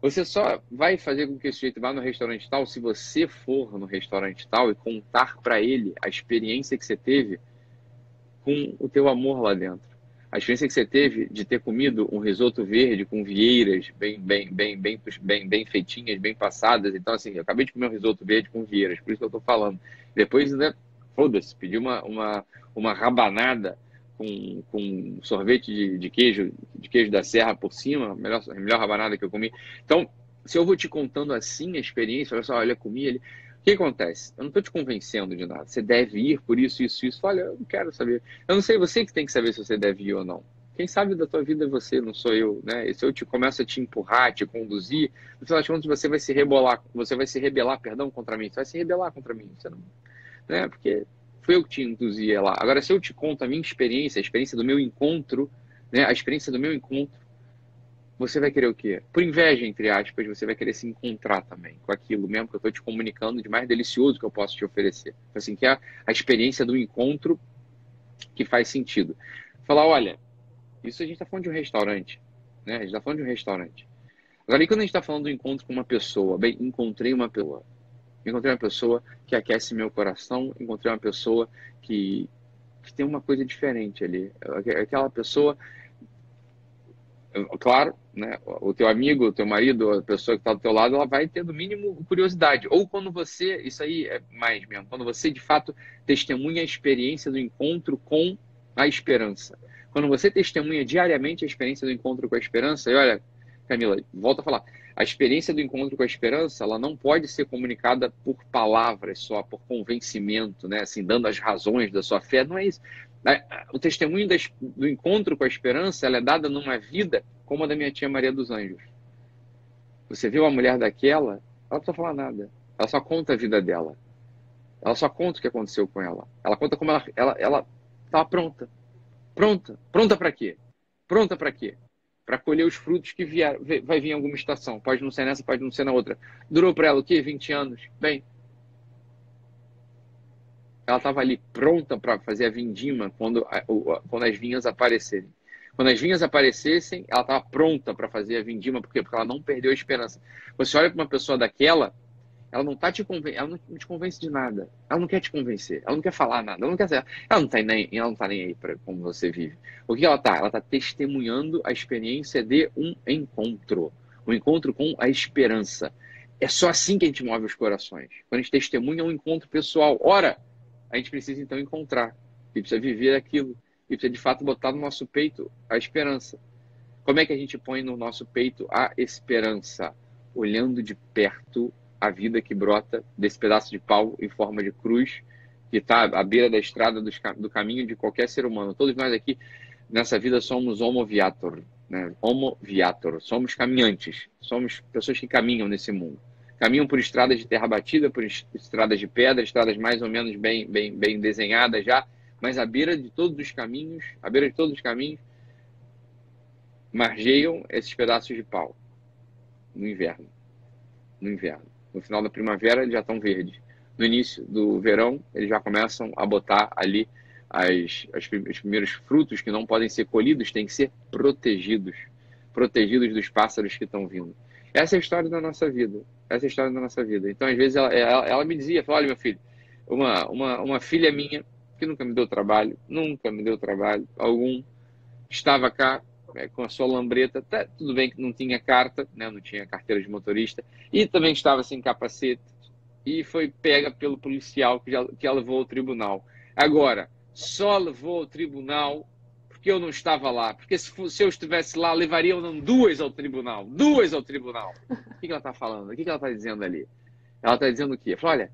Você só vai fazer com que esse sujeito vá no restaurante tal se você for no restaurante tal e contar para ele a experiência que você teve com o teu amor lá dentro. A experiência que você teve de ter comido um risoto verde com vieiras bem, bem, bem, bem, bem, bem feitinhas, bem passadas. Então, assim, eu acabei de comer um risoto verde com vieiras, por isso que eu estou falando. Depois, né, foda-se, pedi uma, uma, uma rabanada com, com sorvete de, de, queijo, de queijo da serra por cima, melhor, melhor rabanada que eu comi. Então, se eu vou te contando assim a experiência, olha só, olha, comi ele. O que acontece? Eu não estou te convencendo de nada. Você deve ir por isso, isso, isso. Olha, eu não quero saber. Eu não sei, você que tem que saber se você deve ir ou não. Quem sabe da tua vida é você, não sou eu, né? E se eu te começo a te empurrar, te conduzir, no final das contas você vai se rebolar, você vai se rebelar, perdão, contra mim. Você vai se rebelar contra mim, você não, né? Porque foi eu que te induzi lá. Agora, se eu te conto a minha experiência, a experiência do meu encontro, né, a experiência do meu encontro, você vai querer o quê? Por inveja, entre aspas, você vai querer se encontrar também com aquilo mesmo que eu estou te comunicando de mais delicioso que eu posso te oferecer. Assim, que é a experiência do encontro que faz sentido. Falar, olha, isso a gente está falando de um restaurante, né? A gente está falando de um restaurante. Agora, e quando a gente está falando do encontro com uma pessoa? Bem, encontrei uma pessoa. Encontrei uma pessoa que aquece meu coração, encontrei uma pessoa que, que tem uma coisa diferente ali. Aquela pessoa, claro, né, o teu amigo, o teu marido, a pessoa que está do teu lado, ela vai ter no mínimo curiosidade. Ou quando você, isso aí é mais mesmo, quando você de fato testemunha a experiência do encontro com a esperança. Quando você testemunha diariamente a experiência do encontro com a esperança, e olha, Camila, volta a falar, a experiência do encontro com a esperança, ela não pode ser comunicada por palavras só, por convencimento, né? Assim, dando as razões da sua fé, não é isso. O testemunho do encontro com a esperança, ela é dada numa vida como a da minha tia Maria dos Anjos. Você viu a mulher daquela, ela não precisa falar nada. Ela só conta a vida dela. Ela só conta o que aconteceu com ela. Ela conta como ela ela ela estava pronta. Pronta. Pronta para quê? Pronta para quê? Para colher os frutos que vier, vai vir em alguma estação. Pode não ser nessa, pode não ser na outra. Durou para ela o quê? 20 anos. Bem, ela estava ali pronta para fazer a vindima quando, quando as vinhas aparecerem. Quando as vinhas aparecessem, ela estava pronta para fazer a vindima, por quê? Porque ela não perdeu a esperança. Você olha para uma pessoa daquela, ela não tá te conven... ela não te convence de nada. Ela não quer te convencer, ela não quer falar nada, ela não quer ela não tá nem, ela não tá nem aí para como você vive. O que ela tá? Ela tá testemunhando a experiência de um encontro, um encontro com a esperança. É só assim que a gente move os corações. Quando a gente testemunha um encontro pessoal. Ora, a gente precisa então encontrar, e precisa viver aquilo, e precisa de fato botar no nosso peito a esperança. Como é que a gente põe no nosso peito a esperança? Olhando de perto a vida que brota desse pedaço de pau em forma de cruz que está à beira da estrada do, do, caminho de qualquer ser humano. Todos nós aqui nessa vida somos homo viator, né? Homo viator, somos caminhantes, somos pessoas que caminham nesse mundo. Caminham por estradas de terra batida, por estradas de pedra, estradas mais ou menos bem, bem, bem desenhadas já, mas à beira de todos os caminhos, à beira de todos os caminhos, margeiam esses pedaços de pau no inverno. No inverno. No final da primavera, eles já estão verdes. No início do verão, eles já começam a botar ali as, as, os primeiros frutos que não podem ser colhidos, têm que ser protegidos protegidos dos pássaros que estão vindo. Essa é a história da nossa vida. Essa é a história da nossa vida. Então, às vezes, ela, ela, ela me dizia, olha, meu filho, uma, uma, uma filha minha, que nunca me deu trabalho, nunca me deu trabalho algum, estava cá é, com a sua lambreta, tá, tudo bem que não tinha carta, né, não tinha carteira de motorista, e também estava sem capacete, e foi pega pelo policial que, já, que a levou ao tribunal. Agora, só levou ao tribunal porque eu não estava lá, porque se, se eu estivesse lá, levariam não, duas ao tribunal, duas ao tribunal. O que, que ela está falando? O que, que ela está dizendo ali? Ela está dizendo o quê? Fala, olha,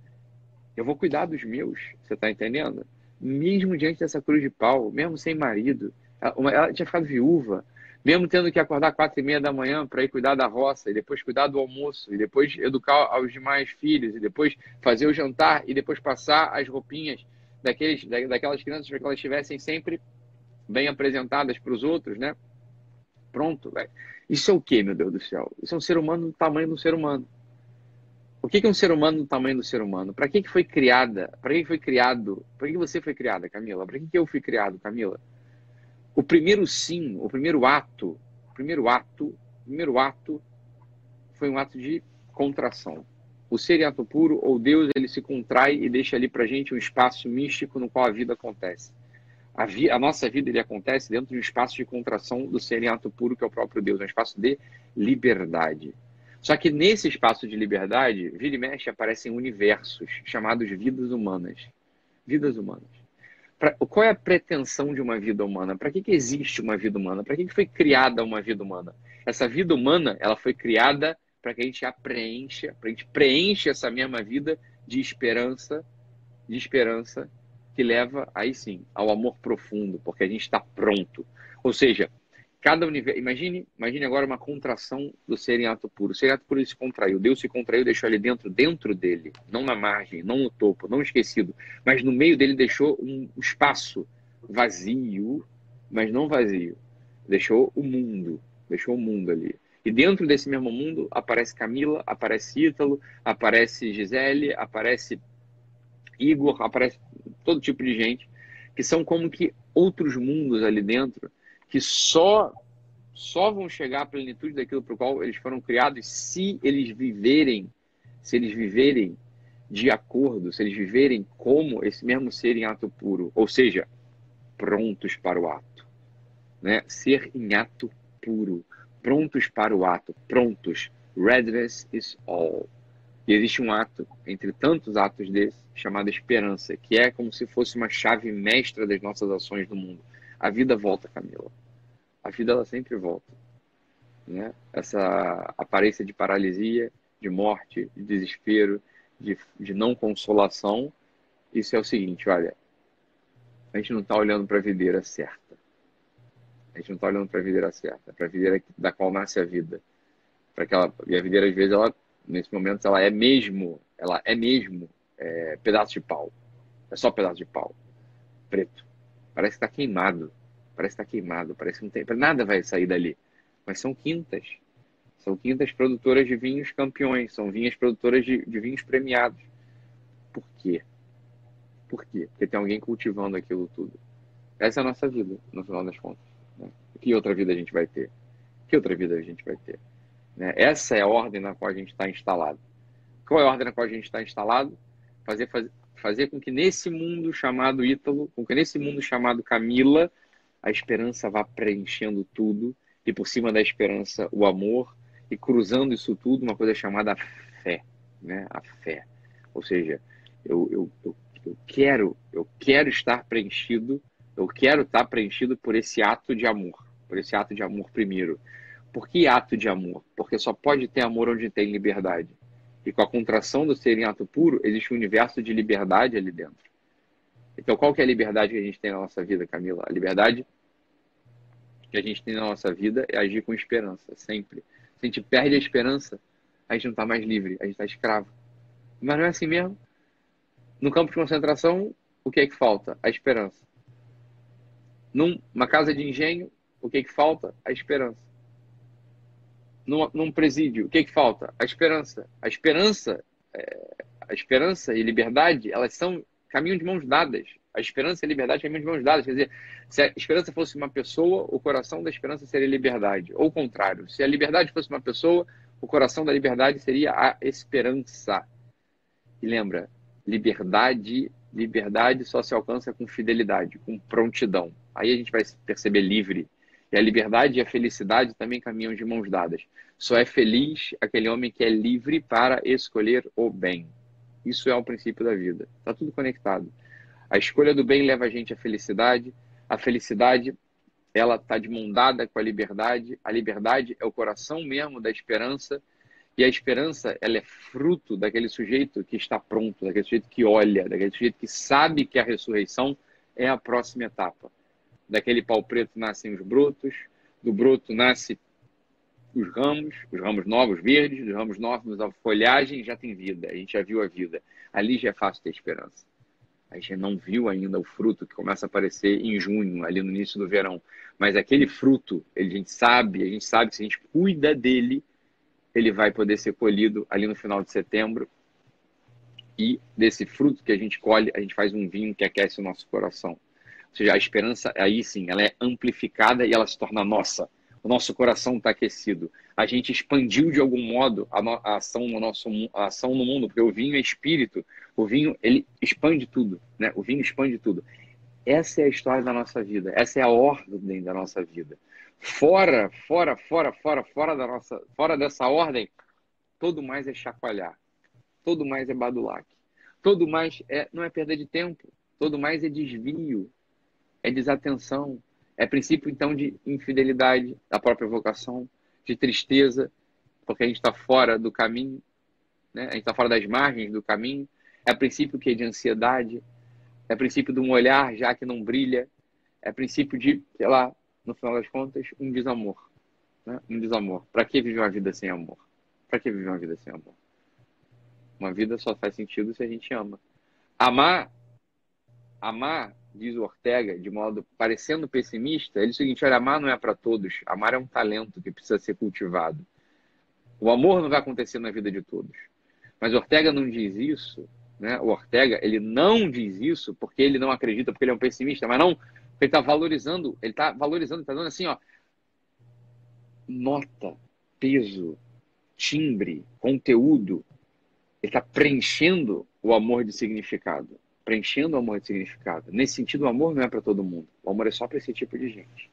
eu vou cuidar dos meus, você está entendendo? Mesmo diante dessa cruz de pau, mesmo sem marido, ela, ela tinha ficado viúva, mesmo tendo que acordar quatro e meia da manhã para ir cuidar da roça, e depois cuidar do almoço, e depois educar os demais filhos, e depois fazer o jantar, e depois passar as roupinhas daqueles, daquelas crianças para que elas estivessem sempre bem apresentadas para os outros, né? Pronto, velho. Isso é o que, meu Deus do céu? Isso é um ser humano do tamanho do ser humano. O que é um ser humano do tamanho do ser humano? Para que, que foi criada? Para que, foi criado? Para que, você foi criada, Camila? Para que eu fui criado, Camila? O primeiro sim, o primeiro ato, o primeiro ato, primeiro ato foi um ato de contração. O ser em ato puro, ou Deus, ele se contrai e deixa ali para gente um espaço místico no qual a vida acontece. A, vi, a, nossa vida ele acontece dentro de um espaço de contração do ser em ato puro, que é o próprio Deus, um espaço de liberdade. Só que nesse espaço de liberdade, vira e mexe, aparecem universos chamados vidas humanas. Vidas humanas. Pra, qual é a pretensão de uma vida humana? Para que, que existe uma vida humana? Para que, que foi criada uma vida humana? Essa vida humana, ela foi criada para que a gente a preencha, para a gente preencha essa mesma vida de esperança, de esperança que leva aí sim ao amor profundo, porque a gente está pronto. Ou seja, cada universo. Imagine, imagine agora uma contração do ser em ato puro. O ser em ato puro se contraiu. Deus se contraiu, deixou ele dentro, dentro dele, não na margem, não no topo, não esquecido, mas no meio dele deixou um espaço vazio, mas não vazio. Deixou o mundo, deixou o mundo ali. E dentro desse mesmo mundo aparece Camila, aparece Ítalo, aparece Gisele, aparece Igor, aparece todo tipo de gente, que são como que outros mundos ali dentro que só só vão chegar à plenitude daquilo para o qual eles foram criados se eles viverem, se eles viverem de acordo, se eles viverem como esse mesmo ser em ato puro, ou seja, prontos para o ato, né? Ser em ato puro, prontos para o ato, prontos. Readiness is all. E existe um ato entre tantos atos desses chamado esperança, que é como se fosse uma chave mestra das nossas ações no mundo a vida volta, Camila. A vida ela sempre volta. Né? Essa aparência de paralisia, de morte, de desespero, de, de não consolação, isso é o seguinte, olha, a gente não está olhando para a videira certa. A gente não está olhando para a videira certa, para a videira da qual nasce a vida. Para aquela e a videira às vezes ela nesse momento ela é mesmo, ela é mesmo é, pedaço de pau. É só pedaço de pau, preto. Parece que está queimado. Parece que está queimado. Parece que não tem. Nada vai sair dali. Mas são quintas. São quintas produtoras de vinhos campeões. São vinhas produtoras de, de vinhos premiados. Por quê? Por quê? Porque tem alguém cultivando aquilo tudo. Essa é a nossa vida, no final das contas. Né? que outra vida a gente vai ter? Que outra vida a gente vai ter? Né? Essa é a ordem na qual a gente está instalado. Qual é a ordem na qual a gente está instalado? Fazer, fazer, fazer com que nesse mundo chamado Ítalo, com que nesse mundo chamado Camila, a esperança vá preenchendo tudo e por cima da esperança o amor e cruzando isso tudo uma coisa chamada fé, né? A fé. Ou seja, eu, eu, eu, eu quero eu quero estar preenchido, eu quero estar preenchido por esse ato de amor, por esse ato de amor primeiro. Por que ato de amor? Porque só pode ter amor onde tem liberdade. E com a contração do ser em ato puro, existe um universo de liberdade ali dentro. Então, qual que é a liberdade que a gente tem na nossa vida, Camila? A liberdade que a gente tem na nossa vida é agir com esperança, sempre. Se a gente perde a esperança, a gente não está mais livre, a gente está escravo. Mas não é assim mesmo. No campo de concentração, o que é que falta? A esperança. Numa casa de engenho, o que é que falta? A esperança. Num, num presídio, o que é que falta? A esperança. A esperança, é, a esperança e liberdade, elas são caminham de mãos dadas. A esperança e a liberdade caminham de mãos dadas. Quer dizer, se a esperança fosse uma pessoa, o coração da esperança seria liberdade. Ou o contrário, se a liberdade fosse uma pessoa, o coração da liberdade seria a esperança. E lembra, liberdade, liberdade só se alcança com fidelidade, com prontidão. Aí a gente vai se perceber livre. E a liberdade e a felicidade também caminham de mãos dadas. Só é feliz aquele homem que é livre para escolher o bem. Isso é o princípio da vida. Está tudo conectado. A escolha do bem leva a gente à felicidade. A felicidade, ela está de mão dada com a liberdade. A liberdade é o coração mesmo da esperança. E a esperança, ela é fruto daquele sujeito que está pronto, daquele sujeito que olha, daquele sujeito que sabe que a ressurreição é a próxima etapa. Daquele pau preto nascem os brotos, do broto nasce os ramos, os ramos novos verdes, os ramos novos a folhagem já tem vida, a gente já viu a vida. Ali já é fácil ter esperança. A gente não viu ainda o fruto que começa a aparecer em junho, ali no início do verão. Mas aquele fruto, a gente sabe, a gente sabe que se a gente cuida dele, ele vai poder ser colhido ali no final de setembro. E desse fruto que a gente colhe, a gente faz um vinho que aquece o nosso coração. Ou seja, a esperança, aí sim, ela é amplificada e ela se torna nossa o nosso coração está aquecido. A gente expandiu de algum modo a, no, a, ação no nosso a ação no mundo, porque o vinho é espírito. O vinho ele expande tudo, né? O vinho expande tudo. Essa é a história da nossa vida. Essa é a ordem da nossa vida. Fora, fora, fora, fora, fora da nossa, fora dessa ordem, todo mais é chacoalhar. Todo mais é badulac. Todo mais é não é perda de tempo. Todo mais é desvio, é desatenção, é princípio, então, de infidelidade da própria vocação, de tristeza, porque a gente está fora do caminho, né? a gente está fora das margens do caminho. É princípio que de ansiedade, é princípio de um olhar já que não brilha, é princípio de, sei lá, no final das contas, um desamor. Né? Um desamor. Para que viver uma vida sem amor? Para que viver uma vida sem amor? Uma vida só faz sentido se a gente ama. Amar, amar diz o Ortega, de modo parecendo pessimista, ele diz o seguinte: olha, amar não é para todos, amar é um talento que precisa ser cultivado. O amor não vai acontecer na vida de todos. Mas Ortega não diz isso, né? O Ortega, ele não diz isso porque ele não acredita, porque ele é um pessimista, mas não, ele está valorizando, ele está valorizando, está dando assim, ó, nota, peso, timbre, conteúdo. Ele está preenchendo o amor de significado preenchendo o amor de significado. Nesse sentido, o amor não é para todo mundo. O amor é só para esse tipo de gente.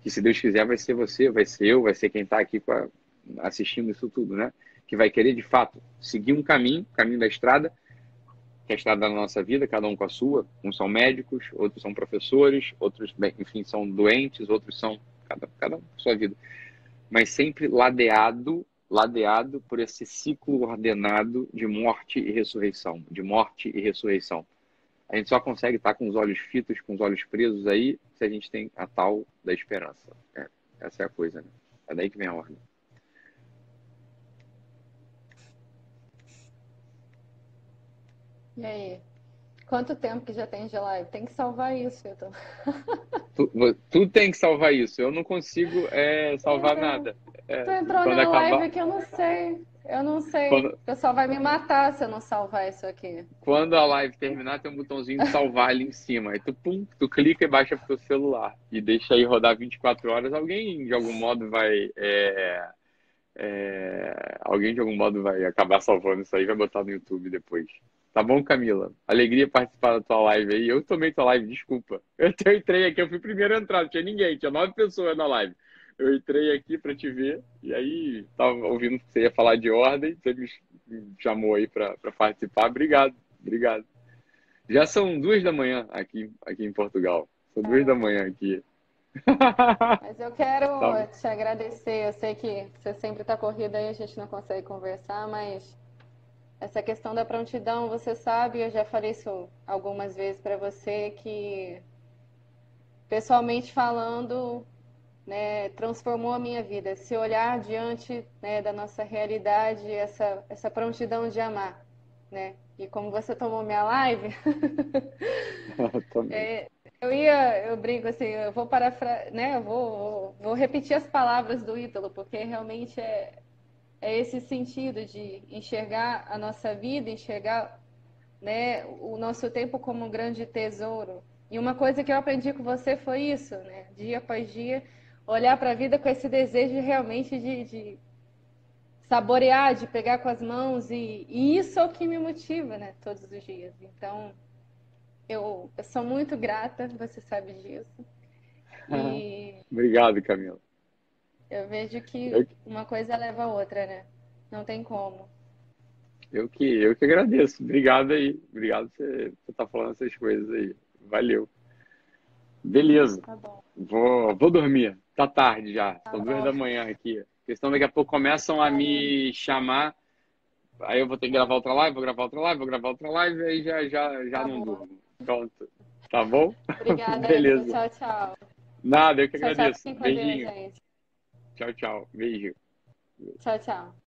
Que se Deus quiser, vai ser você, vai ser eu, vai ser quem está aqui a, assistindo isso tudo, né? Que vai querer, de fato, seguir um caminho, caminho da estrada, que é a estrada da nossa vida, cada um com a sua. Uns são médicos, outros são professores, outros, enfim, são doentes, outros são. Cada, cada um com a sua vida. Mas sempre ladeado ladeado por esse ciclo ordenado de morte e ressurreição, de morte e ressurreição. A gente só consegue estar com os olhos fitos, com os olhos presos aí, se a gente tem a tal da esperança. É, essa é a coisa, né? É daí que vem a ordem. E aí? Quanto tempo que já tem de live? Tem que salvar isso, Hilton. Tu, tu tem que salvar isso. Eu não consigo é, salvar é. nada. É, Tu entrou na acabar- live que eu não sei. Eu não sei. Quando- O pessoal vai me matar se eu não salvar isso aqui. Quando a live terminar, tem um botãozinho de salvar ali em cima. Aí tu, pum, tu clica e baixa pro teu celular. E deixa aí rodar 24 horas. Alguém, de algum modo, vai. é, é, alguém, de algum modo, vai acabar salvando isso aí e vai botar no YouTube depois. Tá bom, Camila? Alegria participar da tua live aí. Eu tomei tua live, desculpa. Eu entrei aqui, eu fui primeiro a entrar, não tinha ninguém, tinha nove pessoas na live. Eu entrei aqui pra te ver e aí tava ouvindo que você ia falar de ordem, você me chamou aí pra pra participar. Obrigado, obrigado. Já são duas da manhã aqui, aqui em Portugal. São duas da manhã aqui. Mas eu quero Tá. te agradecer. Eu sei que você sempre está corrida aí, a gente não consegue conversar, mas essa questão da prontidão, você sabe, eu já falei isso algumas vezes para você, que pessoalmente falando, né, transformou a minha vida. Se olhar diante, né, da nossa realidade, essa, essa prontidão de amar, né? E como você tomou minha live, Também. é, eu ia, eu brinco assim, eu vou parafra, né? Eu vou, vou, vou repetir as palavras do Ítalo, porque realmente é, é esse sentido de enxergar a nossa vida, enxergar, né, o nosso tempo como um grande tesouro. E uma coisa que eu aprendi com você foi isso, né? Dia após dia, olhar para a vida com esse desejo realmente de, de saborear, de pegar com as mãos, e, e isso é o que me motiva, né, todos os dias. Então, eu, eu sou muito grata, você sabe disso. E Obrigado, Camila. Eu vejo que Eu- uma coisa leva a outra, né? Não tem como. Eu que, eu que agradeço. Obrigado aí. Obrigado por você estar falando essas coisas aí. Valeu. Beleza. Tá bom. Vou, vou dormir. Tá tarde já. São Tá duas bom. da manhã aqui. Questão daqui a pouco começam a me chamar. Aí eu vou ter que gravar outra live, vou gravar outra live, vou gravar outra live, aí já, já, já Tá não bom. durmo. Pronto. Tá bom? Obrigada, Beleza. Tchau, tchau. Nada, eu que Tchau, tchau. agradeço. Deus, Beijinho. Tchau, tchau. Beijo. Tchau, tchau.